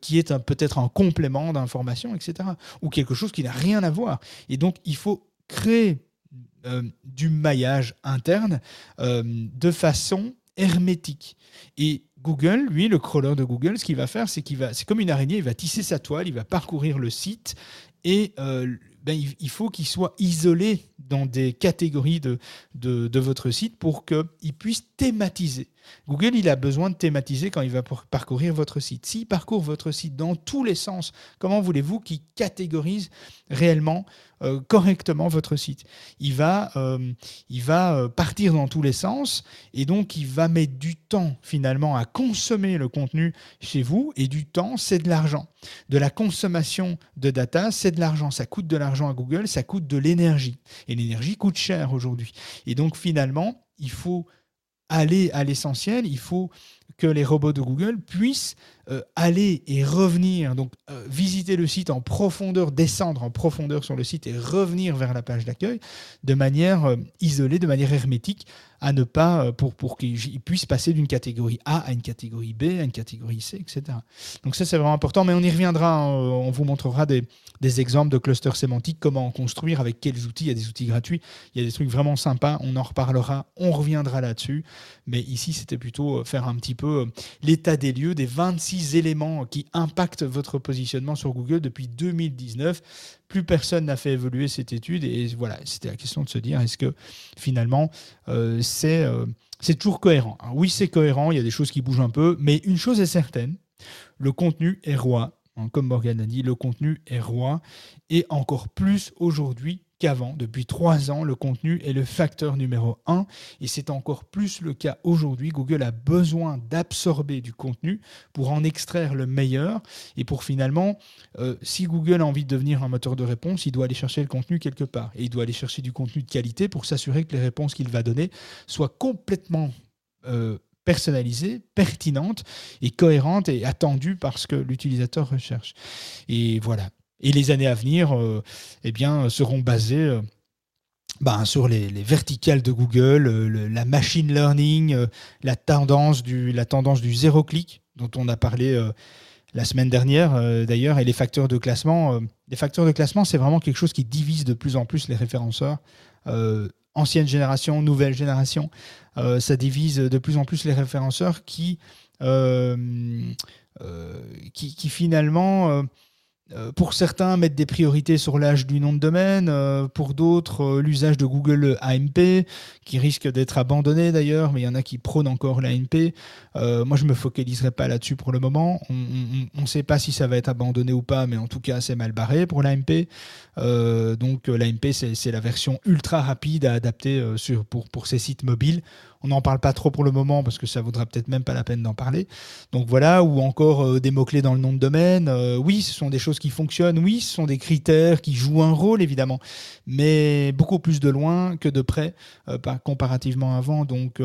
qui est peut-être un complément d'information, etc. Ou quelque chose qui n'a rien à voir. Et donc, il faut créer euh, du maillage interne euh, de façon hermétique. Et Google, lui, le crawler de Google, ce qu'il va faire, c'est qu'il va, c'est comme une araignée, il va tisser sa toile, il va parcourir le site et euh, ben, il, faut qu'il soit isolé dans des catégories de, de, de votre site pour qu'il puisse thématiser. Google, il a besoin de thématiser quand il va parcourir votre site. S'il parcourt votre site dans tous les sens, comment voulez-vous qu'il catégorise réellement, euh, correctement votre site? Il va, euh, il va euh, partir dans tous les sens et donc il va mettre du temps finalement à consommer le contenu chez vous et du temps, c'est de l'argent. De la consommation de data, c'est de l'argent. Ça coûte de l'argent à Google, ça coûte de l'énergie. Et l'énergie coûte cher aujourd'hui. Et donc finalement, il faut aller à l'essentiel, il faut que les robots de Google puissent euh, aller et revenir, donc euh, visiter le site en profondeur, descendre en profondeur sur le site et revenir vers la page d'accueil de manière euh, isolée, de manière hermétique, à ne pas, euh, pour, pour qu'ils puissent passer d'une catégorie A à une catégorie B, à une catégorie C, etc. Donc ça, c'est vraiment important, mais on y reviendra, hein, euh, on vous montrera des, des exemples de clusters sémantiques, comment en construire, avec quels outils, il y a des outils gratuits, il y a des trucs vraiment sympas, on en reparlera, on reviendra là-dessus, mais ici, c'était plutôt euh, faire un petit peu l'état des lieux des 26 éléments qui impactent votre positionnement sur Google depuis 2019. Plus personne n'a fait évoluer cette étude et voilà, c'était la question de se dire est-ce que finalement euh, c'est euh, c'est toujours cohérent. Alors oui, c'est cohérent, il y a des choses qui bougent un peu, mais une chose est certaine, le contenu est roi. Hein, Comme Morgan a dit, le contenu est roi et encore plus aujourd'hui qu'avant. Depuis trois ans, le contenu est le facteur numéro un et c'est encore plus le cas aujourd'hui. Google a besoin d'absorber du contenu pour en extraire le meilleur et pour finalement, euh, si Google a envie de devenir un moteur de réponse, il doit aller chercher le contenu quelque part et il doit aller chercher du contenu de qualité pour s'assurer que les réponses qu'il va donner soient complètement euh, personnalisées, pertinentes et cohérentes et attendues par ce que l'utilisateur recherche. Et voilà. Et les années à venir, euh, eh bien, seront basées euh, ben, sur les, les verticales de Google, euh, la machine learning, la tendance du, du zéro clic dont on a parlé la semaine dernière d'ailleurs, et les facteurs de classement. les facteurs de classement, c'est vraiment quelque chose qui divise de plus en plus les référenceurs. Euh, ancienne génération, nouvelle génération, ça divise de plus en plus les référenceurs qui, qui, finalement pour certains, mettre des priorités sur l'âge du nom de domaine, euh, pour d'autres, euh, l'usage de Google AMP, qui risque d'être abandonné d'ailleurs, mais il y en a qui prônent encore l'AMP. moi, je ne me focaliserai pas là-dessus pour le moment. On ne sait pas si ça va être abandonné ou pas, mais en tout cas, c'est mal barré pour l'AMP. donc, l'AMP, c'est la version ultra rapide à adapter pour ces sites mobiles. On n'en parle pas trop pour le moment parce que ça vaudra peut-être même pas la peine d'en parler. Donc voilà, ou encore euh, des mots-clés dans le nom de domaine. Euh, oui, ce sont des choses qui fonctionnent. Oui, ce sont des critères qui jouent un rôle, évidemment. Mais beaucoup plus de loin que de près, euh, comparativement avant. Donc.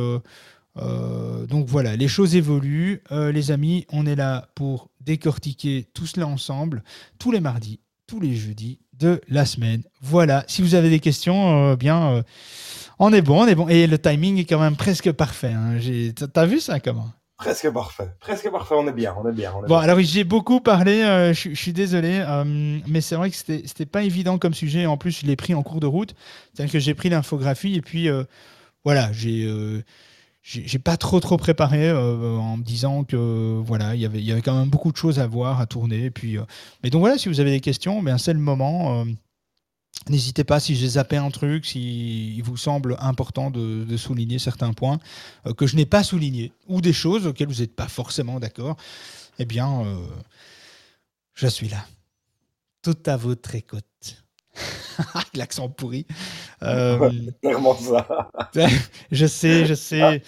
donc voilà, les choses évoluent. les amis, on est là pour décortiquer tout cela ensemble, tous les mardis, tous les jeudis de la semaine. Voilà, si vous avez des questions, bien, on est bon, on est bon. Et le timing est quand même presque parfait. Hein. T'as vu ça comment? Presque parfait. Presque parfait, on est bien, on est bien. bon, alors j'ai beaucoup parlé, euh, je, suis désolé, euh, mais c'est vrai que c'était pas évident comme sujet. En plus, je l'ai pris en cours de route. C'est-à-dire que j'ai pris l'infographie et puis euh, voilà, j'ai j'ai pas trop trop préparé en me disant que voilà il y avait y avait quand même beaucoup de choses à voir à tourner et puis mais donc voilà si vous avez des questions c'est le moment N'hésitez pas si j'ai zappé un truc, s'il vous semble important de, souligner certains points euh, que je n'ai pas soulignés, ou des choses auxquelles vous n'êtes pas forcément d'accord, eh bien, euh, je suis là. Tout à votre écoute. <laughs> L'accent pourri. Euh, Clairement ça. <laughs> je sais, je sais.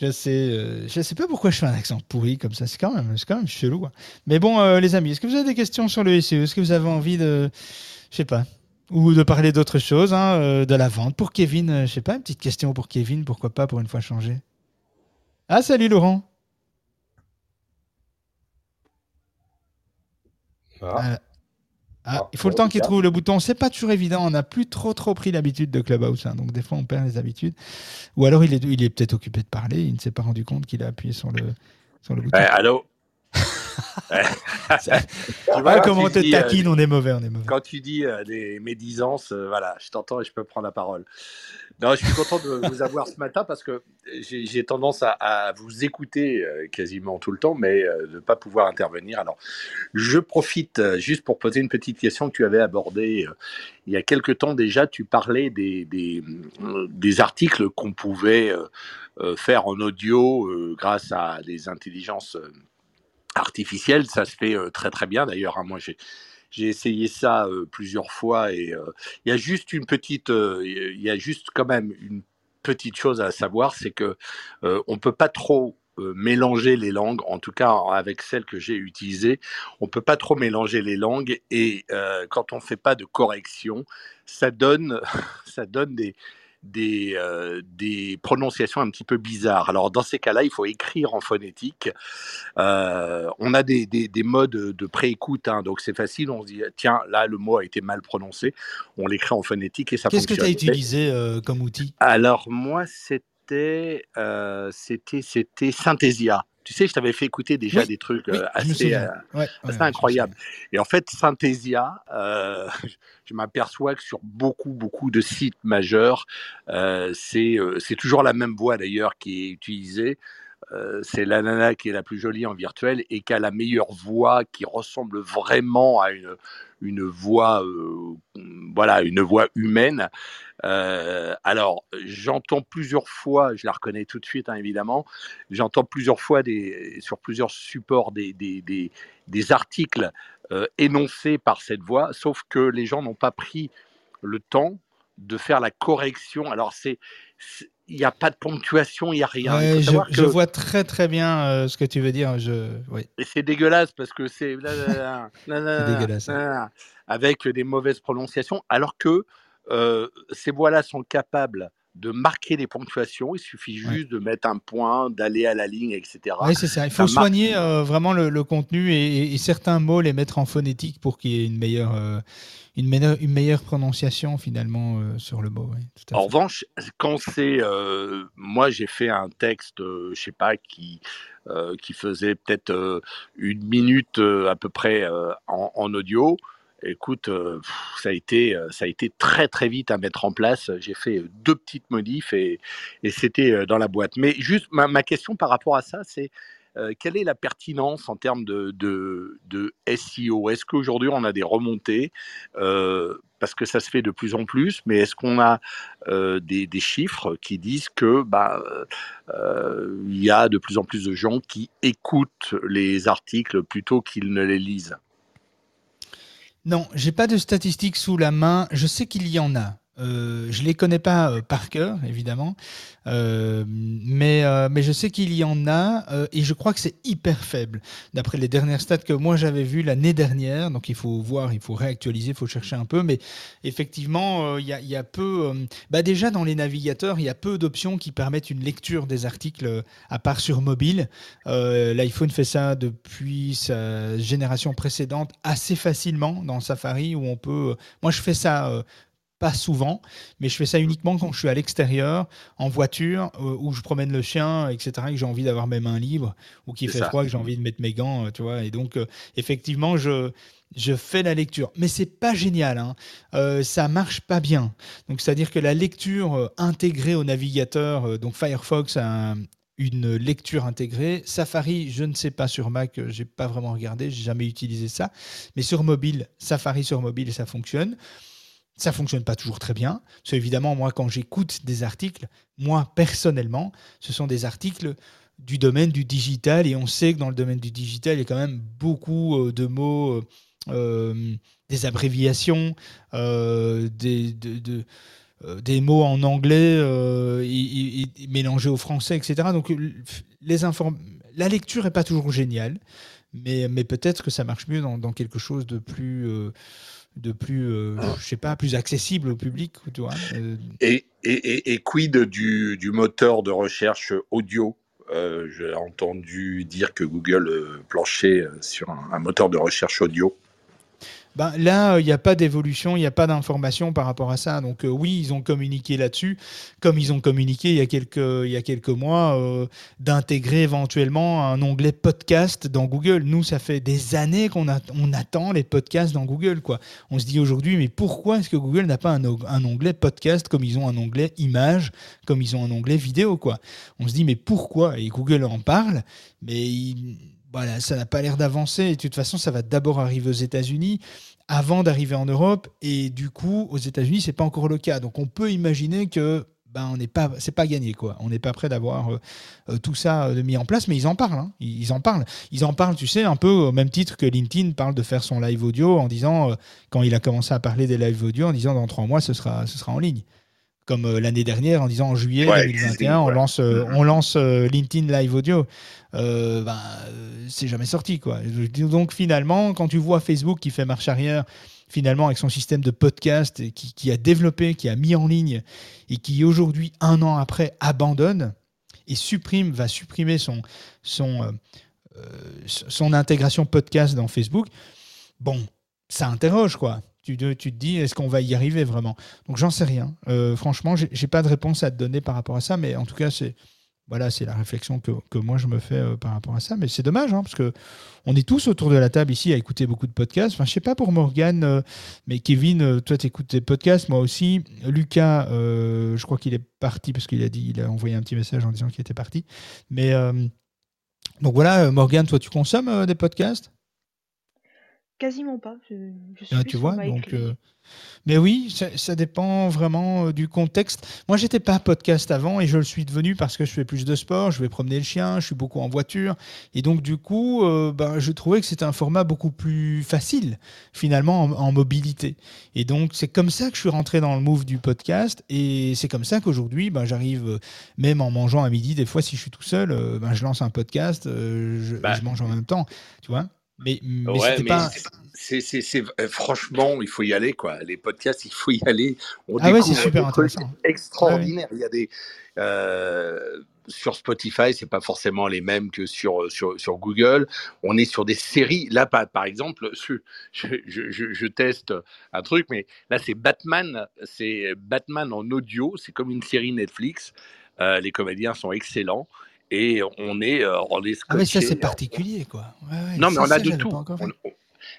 Je sais, je sais pas pourquoi je fais un accent pourri comme ça. C'est quand même, c'est quand même chelou. Hein. Mais bon, les amis, est-ce que vous avez des questions sur le SEO Est-ce que vous avez envie de, je sais pas, ou de parler d'autre chose, hein, euh, de la vente. Pour Kevin, je euh, je sais pas, une petite question pour Kevin, pourquoi pas pour une fois changer Ah, salut Laurent ah. Euh, ah, ah, il faut le temps qu'il trouve le bouton. C'est pas toujours évident. On n'a plus trop trop pris l'habitude de Clubhouse, hein, donc des fois on perd les habitudes. Ou alors il est, il est peut-être occupé de parler. Il ne s'est pas rendu compte qu'il a appuyé sur le, sur le bouton. allô? <laughs> <laughs> Tu vois, comment te taquine, on est mauvais, on est mauvais. Quand tu dis euh, des médisances, euh, voilà, je t'entends et je peux prendre la parole. Non, je suis content de vous avoir ce matin parce que j'ai tendance à, vous écouter euh, quasiment tout le temps, mais de ne pas pouvoir intervenir. Alors, je profite juste pour poser une petite question que tu avais abordée il y a quelque temps déjà. Tu parlais des, des, des articles qu'on pouvait faire en audio grâce à des intelligences artificielle, ça se fait très très bien d'ailleurs. Hein. Moi, j'ai j'ai essayé ça plusieurs fois et il y a juste une petite, il y a juste quand même une petite chose à savoir, c'est que on peut pas trop mélanger les langues, en tout cas avec celle que j'ai utilisée, on peut pas trop mélanger les langues et quand on fait pas de correction, ça donne, <laughs> ça donne des, des, euh, des prononciations un petit peu bizarres. Alors dans ces cas-là, il faut écrire en phonétique. Euh, on a des, des, des, modes de préécoute, hein, donc c'est facile. On se dit tiens là le mot a été mal prononcé. On l'écrit en phonétique et ça Qu'est-ce que tu as utilisé euh, comme outil? Alors moi c'était c'était c'était Synthesia. Tu sais, je t'avais fait écouter déjà des trucs assez, incroyables. Et en fait, Synthesia, euh, <laughs> je m'aperçois que sur beaucoup, beaucoup de sites majeurs, euh, euh, c'est toujours la même voix d'ailleurs qui est utilisée. C'est la nana qui est la plus jolie en virtuel et qui a la meilleure voix, qui ressemble vraiment à une, voix, voilà, une voix humaine. Euh, alors, j'entends plusieurs fois, je la reconnais tout de suite, hein, évidemment, j'entends plusieurs fois sur plusieurs supports des, articles euh, énoncés par cette voix, sauf que les gens n'ont pas pris le temps de faire la correction. Alors, c'est il n'y a pas de ponctuation, il n'y a rien. je, vois très très bien euh, ce que tu veux dire. Je... Et c'est dégueulasse parce que c'est dégueulasse. avec des mauvaises prononciations, alors que euh, ces voix-là sont capables de marquer les ponctuations. Il suffit juste de mettre un point, d'aller à la ligne, etc. Oui, c'est ça. Il faut soigner euh, vraiment le, contenu et, certains mots les mettre en phonétique pour qu'il y ait une meilleure, euh, une, meilleure, une meilleure prononciation finalement sur le mot. en revanche, quand c'est. moi, j'ai fait un texte, je sais pas, qui. qui faisait peut-être une minute à peu près en audio, Écoute, euh, ça a été euh, ça a été très très vite à mettre en place. J'ai fait euh, deux petites modifs et, c'était dans la boîte. Mais juste ma, question par rapport à ça, c'est quelle est la pertinence en termes de, de, de SEO Est-ce qu'aujourd'hui on a des remontées? Parce que ça se fait de plus en plus, mais est-ce qu'on a des, des chiffres qui disent que bah il y a de plus en plus de gens qui écoutent les articles plutôt qu'ils ne les lisent? Non, j'ai pas de statistiques sous la main. Je sais qu'il y en a. Euh, je les connais pas euh, par cœur, évidemment, euh, mais, mais je sais qu'il y en a et je crois que c'est hyper faible. D'après les dernières stats que moi j'avais vues l'année dernière, donc il faut voir, il faut réactualiser, il faut chercher un peu, mais effectivement, il y, y a peu. bah déjà dans les navigateurs, il y a peu d'options qui permettent une lecture des articles à part sur mobile. L'iPhone fait ça depuis sa génération précédente assez facilement dans Safari où on peut. Moi je fais ça. Pas souvent, mais je fais ça uniquement quand je suis à l'extérieur, en voiture, euh, où je promène le chien, etc., et que j'ai envie d'avoir mes mains libres, ou qu'il fait ça. froid, que j'ai envie de mettre mes gants, euh, tu vois. Et donc, euh, effectivement, je, je fais la lecture. Mais c'est pas génial, hein. Euh, ça marche pas bien. Donc, c'est-à-dire que la lecture intégrée au navigateur, donc Firefox a un- une lecture intégrée. Safari, je ne sais pas sur Mac, j'ai pas vraiment regardé, j'ai jamais utilisé ça. Mais sur mobile, Safari sur mobile, ça fonctionne. Ça fonctionne pas toujours très bien. Parce évidemment, moi, quand j'écoute des articles, moi, personnellement, ce sont des articles du domaine du digital. Et on sait que dans le domaine du digital, il y a quand même beaucoup euh, de mots, euh, euh, des abréviations, des, de- de- des mots en anglais mélangés au français, etc. Donc, la lecture n'est pas toujours géniale. Mais, peut-être que ça marche mieux dans, quelque chose de plus, de plus, euh, je sais pas, plus accessible au public, euh, Et, et, et, quid du, du moteur de recherche audio? Euh, J'ai entendu dire que Google planchait sur un moteur de recherche audio. Ben, là, il n'y a pas d'évolution, il n'y a pas d'information par rapport à ça. Donc euh, oui, ils ont communiqué là-dessus, comme ils ont communiqué il y a quelques, il y a quelques mois, euh, d'intégrer éventuellement un onglet podcast dans Google. Nous, ça fait des années qu'on attend les podcasts dans Google. Quoi. On se dit aujourd'hui, mais pourquoi est-ce que Google n'a pas un, onglet podcast comme ils ont un onglet image, comme ils ont un onglet vidéo quoi? On se dit, mais pourquoi? Et Google en parle, mais voilà, ça n'a pas l'air d'avancer. Et de toute façon, ça va d'abord arriver aux États-Unis avant d'arriver en Europe. Et du coup, aux États-Unis, c'est pas encore le cas. Donc, on peut imaginer que ben, on n'est pas, c'est pas gagné quoi. On n'est pas prêt d'avoir euh, euh, tout ça euh, mis en place, mais ils en parlent. hein. Ils, en parlent. Ils en parlent, tu sais, un peu au même titre que LinkedIn parle de faire son live audio en disant, quand il a commencé à parler des live audio, en disant dans trois mois, ce sera, ce sera en ligne. Comme euh, l'année dernière, en disant en juillet Ouais, 2021, on ouais. lance, euh, Mhm. on lance euh, LinkedIn Live Audio. Euh, ben, c'est jamais sorti. Quoi. Donc finalement, quand tu vois Facebook qui fait marche arrière, finalement avec son système de podcast, qui, qui a développé, qui a mis en ligne, et qui aujourd'hui, un an après, abandonne et supprime, va supprimer son, son, son intégration podcast dans Facebook, bon, ça interroge quoi. Tu te, dis, est-ce qu'on va y arriver vraiment? Donc j'en sais rien. Euh, franchement, j'ai j'ai pas de réponse à te donner par rapport à ça, mais en tout cas, c'est voilà, la réflexion que, moi je me fais euh, par rapport à ça. Mais c'est dommage, hein, parce que on est tous autour de la table ici à écouter beaucoup de podcasts. Enfin, je sais pas pour Morgane, euh, mais Kevin, toi, tu écoutes des podcasts, moi aussi. Lucas, je crois qu'il est parti parce qu'il a dit, il a envoyé un petit message en disant qu'il était parti. Mais donc voilà, Morgane, toi, tu consommes des podcasts? Quasiment pas. Je, je suis Ah, tu vois, donc. euh, Mais oui, ça, ça dépend vraiment euh, du contexte. Moi, j'étais pas podcast avant et je le suis devenu parce que je fais plus de sport, je vais promener le chien, je suis beaucoup en voiture. Et donc, du coup, euh, ben, je trouvais que c'était un format beaucoup plus facile, finalement, en, en mobilité. Et donc, c'est comme ça que je suis rentré dans le move du podcast. Et c'est comme ça qu'aujourd'hui, ben, j'arrive, euh, même en mangeant à midi, des fois, si je suis tout seul, euh, ben, je lance un podcast, euh, je, Bah. je mange en même temps, tu vois. Mais, mais Ouais, c'était euh, franchement, il faut y aller, quoi. Les podcasts, il faut y aller. On Ah ouais, c'est super intéressant. extraordinaires. Il y a des euh, sur Spotify, c'est pas forcément les mêmes que sur sur, sur Google. On est sur des séries. Là, par, exemple, je, je, je, je- je teste un truc, mais là, c'est Batman. C'est Batman en audio. C'est comme une série Netflix. Euh, les comédiens sont excellents. Et on est, euh, on est Ah mais ça c'est particulier quoi. Ouais, ouais, Non, mais ça, on a ça, de tout. On- on-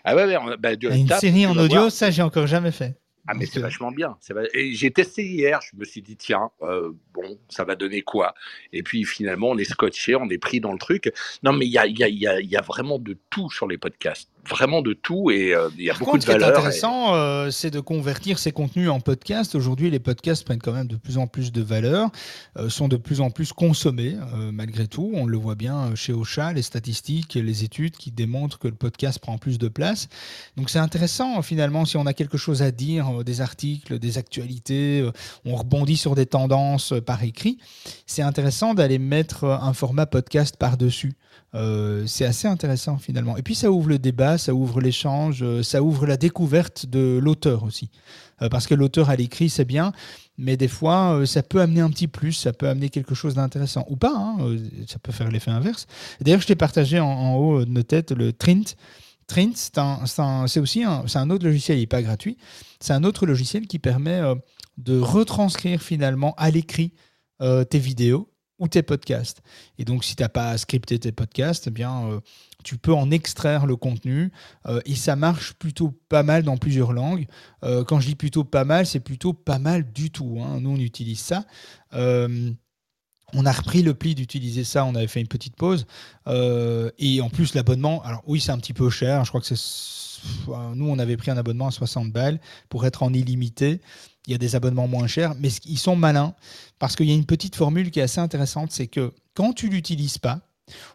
Ah ouais, ouais, on a- bah, de- Ah, Une tape, série en audio, voir. ça j'ai encore jamais fait. Ah, mais c'est euh, vachement bien. Et j'ai testé hier, je me suis dit, tiens, euh, bon, ça va donner quoi? Et puis finalement, on est scotché, on est pris dans le truc. Non, mais il y a, y, a, y, a, y a vraiment de tout sur les podcasts. Vraiment de tout, et euh, il y a Par beaucoup contre, de ce qui est valeur. et- intéressant, euh, c'est de convertir ces contenus en podcast. Aujourd'hui, les podcasts prennent quand même de plus en plus de valeur, euh, sont de plus en plus consommés, malgré tout. On le voit bien chez Ocha, les statistiques, les études qui démontrent que le podcast prend plus de place. Donc c'est intéressant, finalement, si on a quelque chose à dire, des articles, des actualités, on rebondit sur des tendances par écrit, c'est intéressant d'aller mettre un format podcast par-dessus. Euh, c'est assez intéressant finalement. Et puis ça ouvre le débat, ça ouvre l'échange, euh, ça ouvre la découverte de l'auteur aussi. Euh, parce que l'auteur à l'écrit, c'est bien, mais des fois, ça peut amener un petit plus, ça peut amener quelque chose d'intéressant. Ou pas, hein, ça peut faire l'effet inverse. D'ailleurs, je t'ai partagé en, haut de nos têtes le Trint. Trint, c'est aussi un, un autre logiciel, il n'est pas gratuit. C'est un autre logiciel qui permet de retranscrire finalement à l'écrit tes vidéos tes podcasts. Et donc, si tu n'as pas scripté tes podcasts, eh bien, euh, tu peux en extraire le contenu euh, et ça marche plutôt pas mal dans plusieurs langues. Euh, quand je dis plutôt pas mal, c'est plutôt pas mal du tout. hein. Nous, on utilise ça. On a repris le pli d'utiliser ça, on avait fait une petite pause. Et en plus, l'abonnement, alors oui, c'est un petit peu cher. Je crois que c'est. Nous, on avait pris un abonnement à 60 balles pour être en illimité. Il y a des abonnements moins chers, mais ils sont malins parce qu'il y a une petite formule qui est assez intéressante c'est que quand tu l'utilises pas,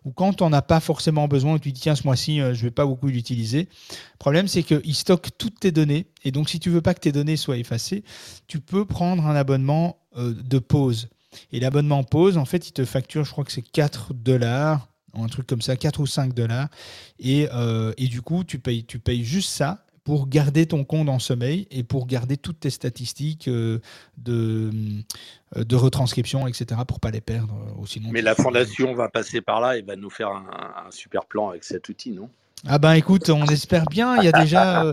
ou quand on n'a pas forcément besoin, tu dis tiens, ce mois-ci, euh, je ne vais pas beaucoup l'utiliser. Le problème, c'est qu'il stocke toutes tes données. Et donc, si tu veux pas que tes données soient effacées, tu peux prendre un abonnement euh, de pause. Et l'abonnement pause, en fait, il te facture, je crois que c'est 4 dollars, un truc comme ça, 4 ou 5 dollars. Et, euh, et du coup, tu payes, tu payes juste ça pour garder ton compte en sommeil et pour garder toutes tes statistiques euh, de, euh, de retranscription, etc., pour pas les perdre. euh, sinon Mais la fondation va passer par là et va nous faire un super plan avec cet outil, non? Ah ben écoute, on espère bien. Il y a déjà, euh,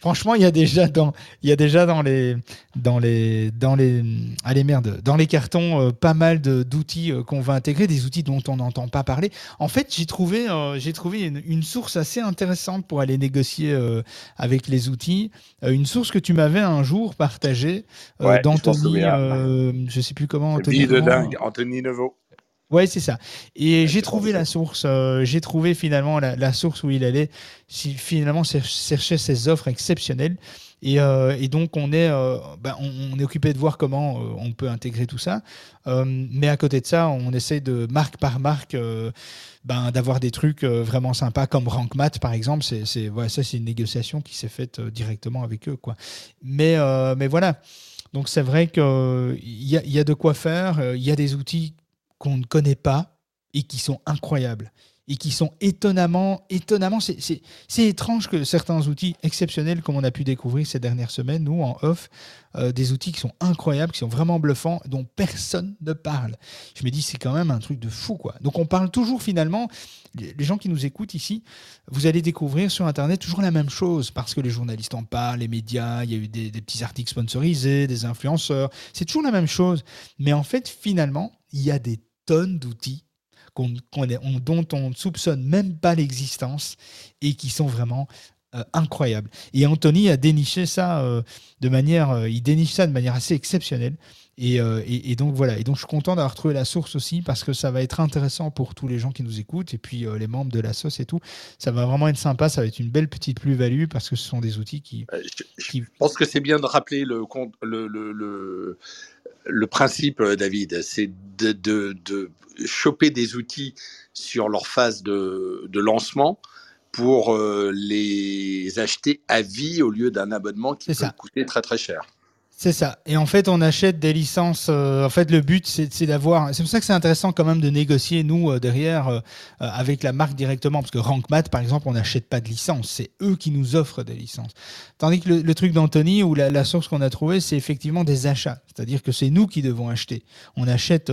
franchement, il y a déjà dans, il y a déjà dans les, dans les, dans les, allez merde, dans les cartons, euh, pas mal d'outils euh, qu'on va intégrer, des outils dont on n'entend pas parler. En fait, j'ai trouvé, j'ai trouvé une, une source assez intéressante pour aller négocier avec les outils. Une source que tu m'avais un jour partagée Ouais, d'Anthony, je sais plus comment. Anthony de dingue, Anthony Neveu. Ouais, c'est ça. Et j'ai trouvé la source. euh, j'ai trouvé finalement la, la source où il allait. Si, finalement, chercher ces offres exceptionnelles. Et, euh, et donc, on est, euh, ben, on, on est occupé de voir comment on peut intégrer tout ça. Mais à côté de ça, on essaie de marque par marque. ben, d'avoir des trucs vraiment sympas comme RankMath par exemple c'est voilà, ça c'est une négociation qui s'est faite directement avec eux quoi mais mais voilà donc c'est vrai qu'il y y a de quoi faire il y a des outils qu'on ne connaît pas et qui sont incroyables et qui sont étonnamment, étonnamment, c'est- étrange que certains outils exceptionnels, comme on a pu découvrir ces dernières semaines, nous en off, euh, des outils qui sont incroyables, qui sont vraiment bluffants, dont personne ne parle. Je me dis, c'est quand même un truc de fou, quoi. Donc on parle toujours finalement, les gens qui nous écoutent ici, vous allez découvrir sur Internet toujours la même chose, parce que les journalistes en parlent, les médias, il y a eu des petits articles sponsorisés, des influenceurs, c'est toujours la même chose. Mais en fait, finalement, il y a des tonnes d'outils qu'on, qu'on est- on- dont on ne soupçonne même pas l'existence et qui sont vraiment euh, incroyables. Et Anthony a déniché ça euh, de manière, euh, il déniche ça de manière assez exceptionnelle. Et, et- et donc voilà. Et donc je suis content d'avoir trouvé la source aussi parce que ça va être intéressant pour tous les gens qui nous écoutent et puis les membres de la sauce et tout. Ça va vraiment être sympa. Ça va être une belle petite plus-value parce que ce sont des outils qui, Je, je qui pense que c'est bien de rappeler le, con- le, le, le, le principe, euh, David, c'est de, de, de choper des outils sur leur phase de, de lancement pour euh, les acheter à vie au lieu d'un abonnement qui peut ça. coûter très très cher. C'est ça. Et en fait, on achète des licences. euh, en fait, le but, c'est d'avoir. C'est pour ça que c'est intéressant quand même de négocier, nous, euh, derrière, euh, avec la marque directement. Parce que RankMath, par exemple, on n'achète pas de licence. C'est eux qui nous offrent des licences. Tandis que le, truc d'Anthony, ou la, la source qu'on a trouvée, c'est effectivement des achats. C'est-à-dire que c'est nous qui devons acheter. On achète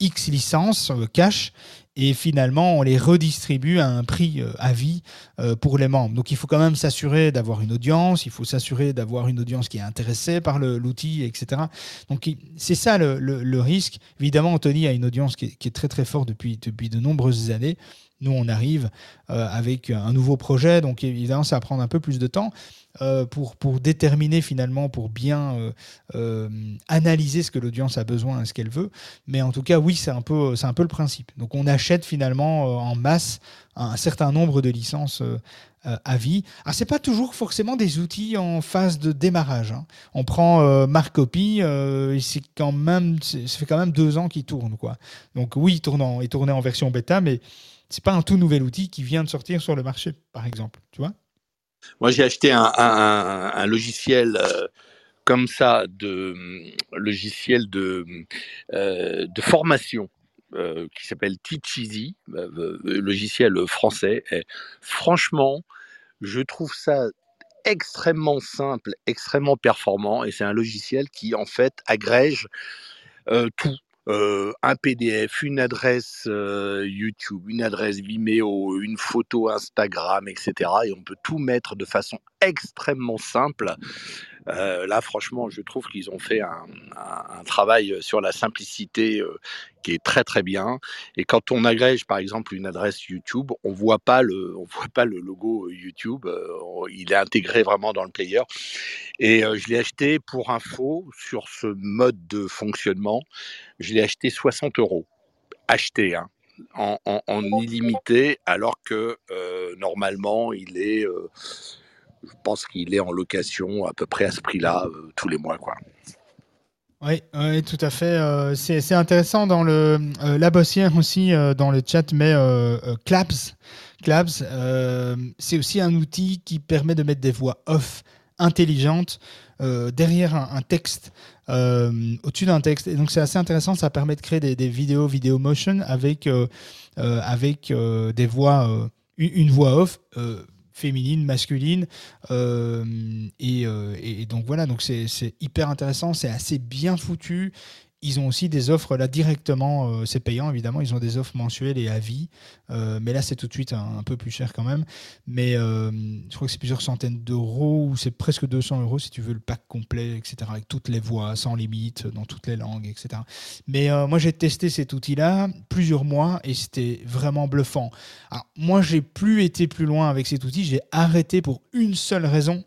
X licences cash. Et finalement, on les redistribue à un prix euh, à vie euh, pour les membres. Donc il faut quand même s'assurer d'avoir une audience, il faut s'assurer d'avoir une audience qui est intéressée par l'outil, etc. Donc c'est ça le risque. Évidemment, Anthony a une audience qui est, qui est très très forte depuis, depuis de nombreuses années. Nous, on arrive euh, avec un nouveau projet, donc évidemment, ça va prendre un peu plus de temps euh, pour, pour déterminer finalement, pour bien euh, analyser ce que l'audience a besoin et ce qu'elle veut. Mais en tout cas, oui, c'est un, peu, un peu le principe. Donc on achète finalement en masse un certain nombre de licences à vie. Alors, c'est pas toujours forcément des outils en phase de démarrage. hein. On prend euh, Marcopy, c'est quand même, ça fait quand même deux ans qu'il tourne, quoi. Donc oui, il tourne en, il tournait en version bêta, mais c'est pas un tout nouvel outil qui vient de sortir sur le marché, par exemple. Tu vois? Moi, j'ai acheté un, logiciel euh, comme ça, de logiciel de, euh, formation. euh, qui s'appelle Teach Easy, euh, euh, logiciel français. Et franchement, je trouve ça extrêmement simple, extrêmement performant, et c'est un logiciel qui en fait agrège euh, tout. Euh, un PDF, une adresse euh, YouTube, une adresse Vimeo, une photo Instagram, etc. Et on peut tout mettre de façon extrêmement simple. Euh, là, franchement, je trouve qu'ils ont fait un, travail sur la simplicité euh, qui est très très bien. Et quand on agrège, par exemple, une adresse YouTube, on voit pas le, on voit pas le logo YouTube. euh, il est intégré vraiment dans le player. Et euh, je l'ai acheté pour info sur ce mode de fonctionnement. Je l'ai acheté 60 euros. Acheté, hein, en, illimité, alors que euh, normalement, il est, euh, je pense qu'il est en location à peu près à ce prix-là euh, tous les mois, quoi. Oui, tout à fait. euh, c'est intéressant dans le euh, la bossière aussi euh, dans le chat, mais euh, Claps, Claps, c'est aussi un outil qui permet de mettre des voix off intelligentes derrière un, texte, au-dessus d'un texte. Et donc c'est assez intéressant. Ça permet de créer des, des vidéos, vidéo motion avec avec des voix, une voix off. Féminine, masculine, euh, et, euh, et- et donc voilà, donc c'est hyper intéressant, c'est assez bien foutu. Ils ont aussi des offres là directement, euh, c'est payant évidemment, ils ont des offres mensuelles et à vie, euh, mais là c'est tout de suite un, peu plus cher quand même. Mais euh, je crois que c'est plusieurs centaines d'euros ou c'est presque 200 euros si tu veux le pack complet, etc. Avec toutes les voix, sans limite, dans toutes les langues, etc. Mais moi j'ai testé cet outil-là plusieurs mois et c'était vraiment bluffant. Alors, moi, j'ai plus été plus loin avec cet outil. J'ai arrêté pour une seule raison.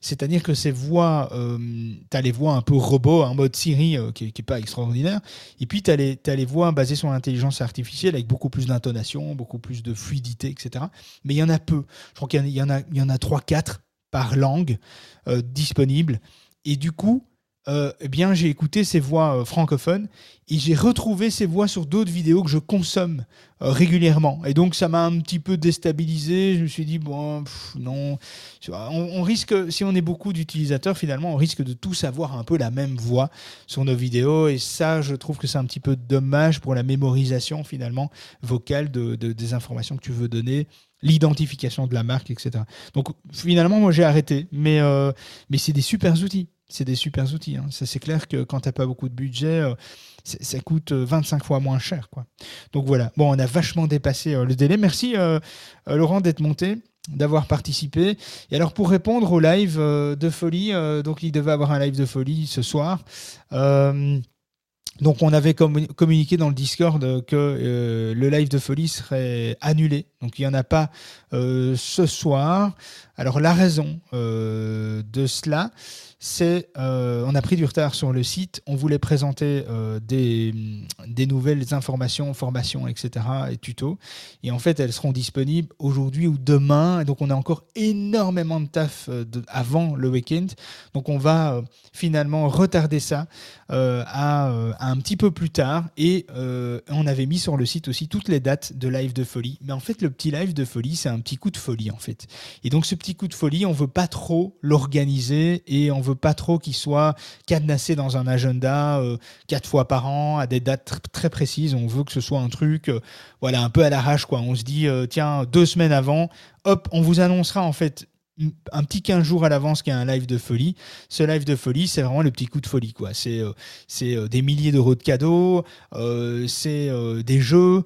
C'est-à-dire que ces voix, tu as les voix un peu robots, en mode Siri, euh, qui n'est pas extraordinaire. Et puis, tu as, les voix basées sur l'intelligence artificielle avec beaucoup plus d'intonation, beaucoup plus de fluidité, etc. Mais il y en a peu. Je crois qu'il y en a- il y en a, il y en a 3-4 par langue euh, disponibles. Et du coup, euh, eh bien, j'ai écouté ces voix euh, francophones et j'ai retrouvé ces voix sur d'autres vidéos que je consomme euh, régulièrement. Et donc, ça m'a un petit peu déstabilisé. Je me suis dit, bon, non. On, risque, si on est beaucoup d'utilisateurs, finalement, on risque de tous avoir un peu la même voix sur nos vidéos. Et ça, je trouve que c'est un petit peu dommage pour la mémorisation, finalement, vocale de, de- des informations que tu veux donner l'identification de la marque, etc. Donc finalement, moi j'ai arrêté, mais, mais c'est des super outils. C'est des super outils. hein. C'est clair que quand tu n'as pas beaucoup de budget, euh, ça coûte euh, 25 fois moins cher. Quoi. Donc voilà. Bon, on a vachement dépassé euh, le délai. Merci euh, euh, Laurent d'être monté d'avoir participé. Et alors pour répondre au live euh, de folie, euh, donc il devait avoir un live de folie ce soir. Euh, donc on avait commu- communiqué dans le Discord euh, que euh, le live de folie serait annulé. Donc il n'y en a pas euh, ce soir. Alors la raison euh, de cela, c'est euh, on a pris du retard sur le site. On voulait présenter euh, des, nouvelles informations, formations, etc. et tutos. Et en fait, elles seront disponibles aujourd'hui ou demain. Et donc on a encore énormément de taf euh, avant le week-end. Donc on va finalement retarder ça à, un petit peu plus tard. Et on avait mis sur le site aussi toutes les dates de live de folie. Mais en fait, le petit live de folie, c'est un petit coup de folie en fait. Et donc ce petit coup de folie, on veut pas trop l'organiser et on veut pas trop qu'il soit cadenassé dans un agenda euh, quatre fois par an à des dates tr- très précises. On veut que ce soit un truc, euh, voilà, un peu à l'arrache quoi. On se dit euh, tiens deux semaines avant, hop, on vous annoncera en fait un petit 15 jours à l'avance qu'il y a un live de folie. Ce live de folie, c'est vraiment le petit coup de folie. quoi. C'est euh, euh, des milliers d'euros de cadeaux, euh, c'est des jeux,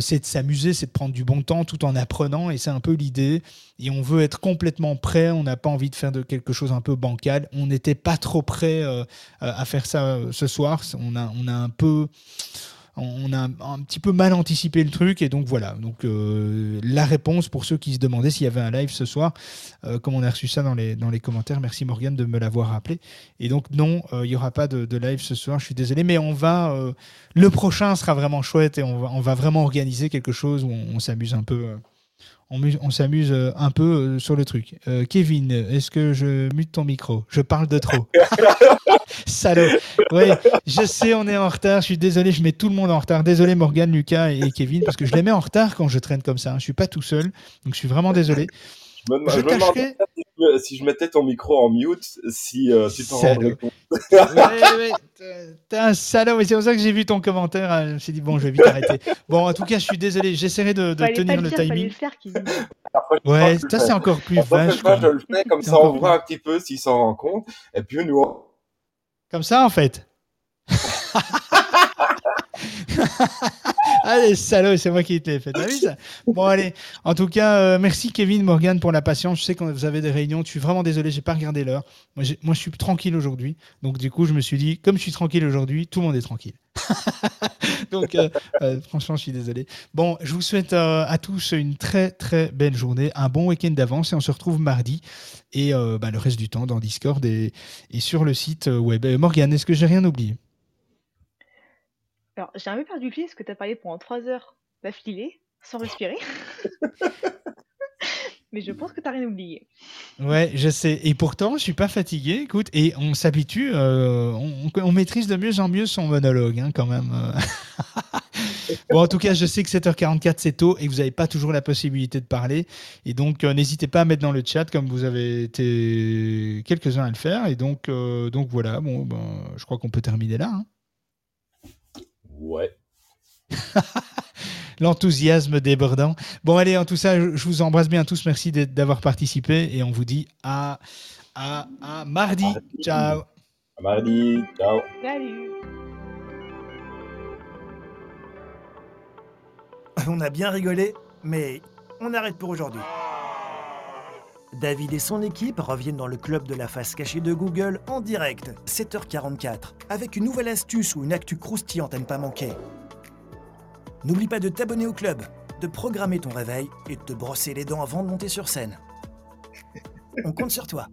c'est de s'amuser, c'est de prendre du bon temps tout en apprenant. Et c'est un peu l'idée. Et on veut être complètement prêt. On n'a pas envie de faire de quelque chose un peu bancal. On n'était pas trop prêt à faire ça ce soir. On a, on a un peu on a un, petit peu mal anticipé le truc et donc voilà. Donc euh, la réponse pour ceux qui se demandaient s'il y avait un live ce soir, euh, comme on a reçu ça dans les, dans les commentaires, merci Morgane de me l'avoir rappelé. Et donc non, euh, il n'y aura pas de, live ce soir, je suis désolé, mais on va, le prochain sera vraiment chouette et on va, on va vraiment organiser quelque chose où on s'amuse un peu. On, mu- on s'amuse euh, un peu euh, sur le truc. Euh, Kevin, est-ce que je mute ton micro? Je parle de trop. <laughs> Salaud. Oui, je sais, on est en retard. Je suis désolé, je mets tout le monde en retard. Désolé, Morgane, Lucas et, Kevin, parce que je les mets en retard quand je traîne comme ça. Je suis pas tout seul, donc je suis vraiment désolé. Je me, Je je me demandais tâcherai. si je, mettais ton micro en mute, si euh, tu t'en rendrais compte. Ouais, ouais, t'es- un salaud, mais c'est pour ça que j'ai vu ton commentaire. hein. Je me suis dit, bon, je vais vite arrêter. Bon, en tout cas, je suis désolé. J'essaierai de, de Fallait pas tenir le timing. le faire, Ouais, ça, c'est encore plus vache. je le fais comme ça, on voit un petit peu s'il s'en rend compte. Et puis nous, Comme ça, en fait. <laughs> <laughs> allez, salaud, c'est moi qui te l'ai fait. T'as vu ça Bon, allez. En tout cas, euh, merci Kevin, Morgan pour la patience. Je sais que vous avez des réunions. Je suis vraiment désolé, j'ai pas regardé l'heure. Moi, moi, je suis tranquille aujourd'hui. Donc, du coup, je me suis dit, comme je suis tranquille aujourd'hui, tout le monde est tranquille. <laughs> Donc, euh, euh, franchement, je suis désolé. Bon, je vous souhaite à tous une très, très belle journée, un bon week-end d'avance et on se retrouve mardi et bah, le reste du temps dans Discord et, et sur le site web. Morgane, est-ce que j'ai rien oublié? Alors, j'ai un peu perdu le fil parce que t'as parlé pendant 3 heures d'affilée, sans respirer. <laughs> Mais je pense que t'as rien oublié. Ouais, je sais. Et pourtant, je suis pas fatigué. Écoute, et on s'habitue, euh, on, maîtrise de mieux en mieux son monologue, hein, quand même. <laughs> bon, en tout cas, je sais que 7h44, c'est tôt et que vous n'avez pas toujours la possibilité de parler. Et donc, euh, n'hésitez pas à mettre dans le chat, comme vous avez été quelques-uns à le faire. Et donc, euh, donc voilà, bon, ben, je crois qu'on peut terminer là. hein. Ouais. <laughs> L'enthousiasme débordant. Bon, allez, en tout ça, je vous embrasse bien tous. Merci d'avoir participé et on vous dit à, à, à mardi. Mardi. Ciao. À mardi. Ciao. Salut On a bien rigolé, mais on arrête pour aujourd'hui. David et son équipe reviennent dans le club de la face cachée de Google en direct, 7h44, avec une nouvelle astuce ou une actu croustillante à ne pas manquer. N'oublie pas de t'abonner au club, de programmer ton réveil et de te brosser les dents avant de monter sur scène. <laughs> On compte sur toi.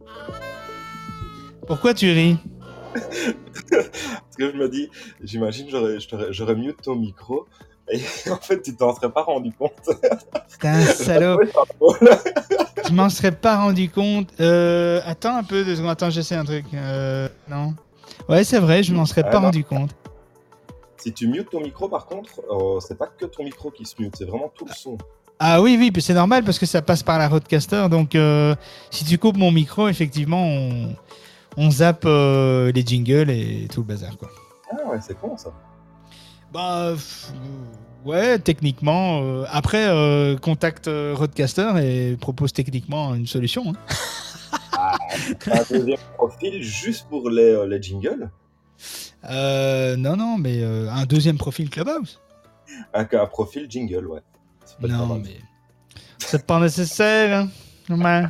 Pourquoi tu ris? <laughs> Parce que je me dis, j'imagine, j'aurais, mieux ton micro. Et <laughs> en fait, tu t'en serais pas rendu compte. T'es <laughs> un salaud. <laughs> Je m'en serais pas rendu compte. Euh, attends un peu, deux secondes. Attends, j'essaie un truc. Euh, non. Ouais, c'est vrai, je m'en serais Ah, pas non. rendu compte. si tu mutes ton micro, par contre, euh, c'est pas que ton micro qui se mute, c'est vraiment tout le son. Ah oui, oui, c'est normal parce que ça passe par la roadcaster. Donc, euh, si tu coupes mon micro, effectivement, on, on zappe les jingles et tout le bazar, quoi. Ah ouais, c'est con ça. Bah, pff, ouais, techniquement. euh, après, euh, contacte euh, Roadcaster et propose techniquement une solution. hein. <laughs> Un deuxième profil juste pour les, euh, les jingles. Non, non, mais un deuxième profil Clubhouse. Un, un profil jingle, ouais. Non, mais c'est pas nécessaire. Hein. Ouais.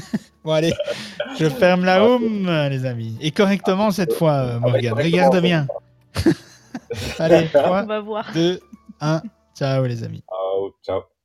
<laughs> bon, allez, je ferme la home, les amis. Et correctement cette fois, euh, Morgane. Regarde bien. Allez, On 3, va voir. 2, 1. Ciao, les amis. Ciao, ciao.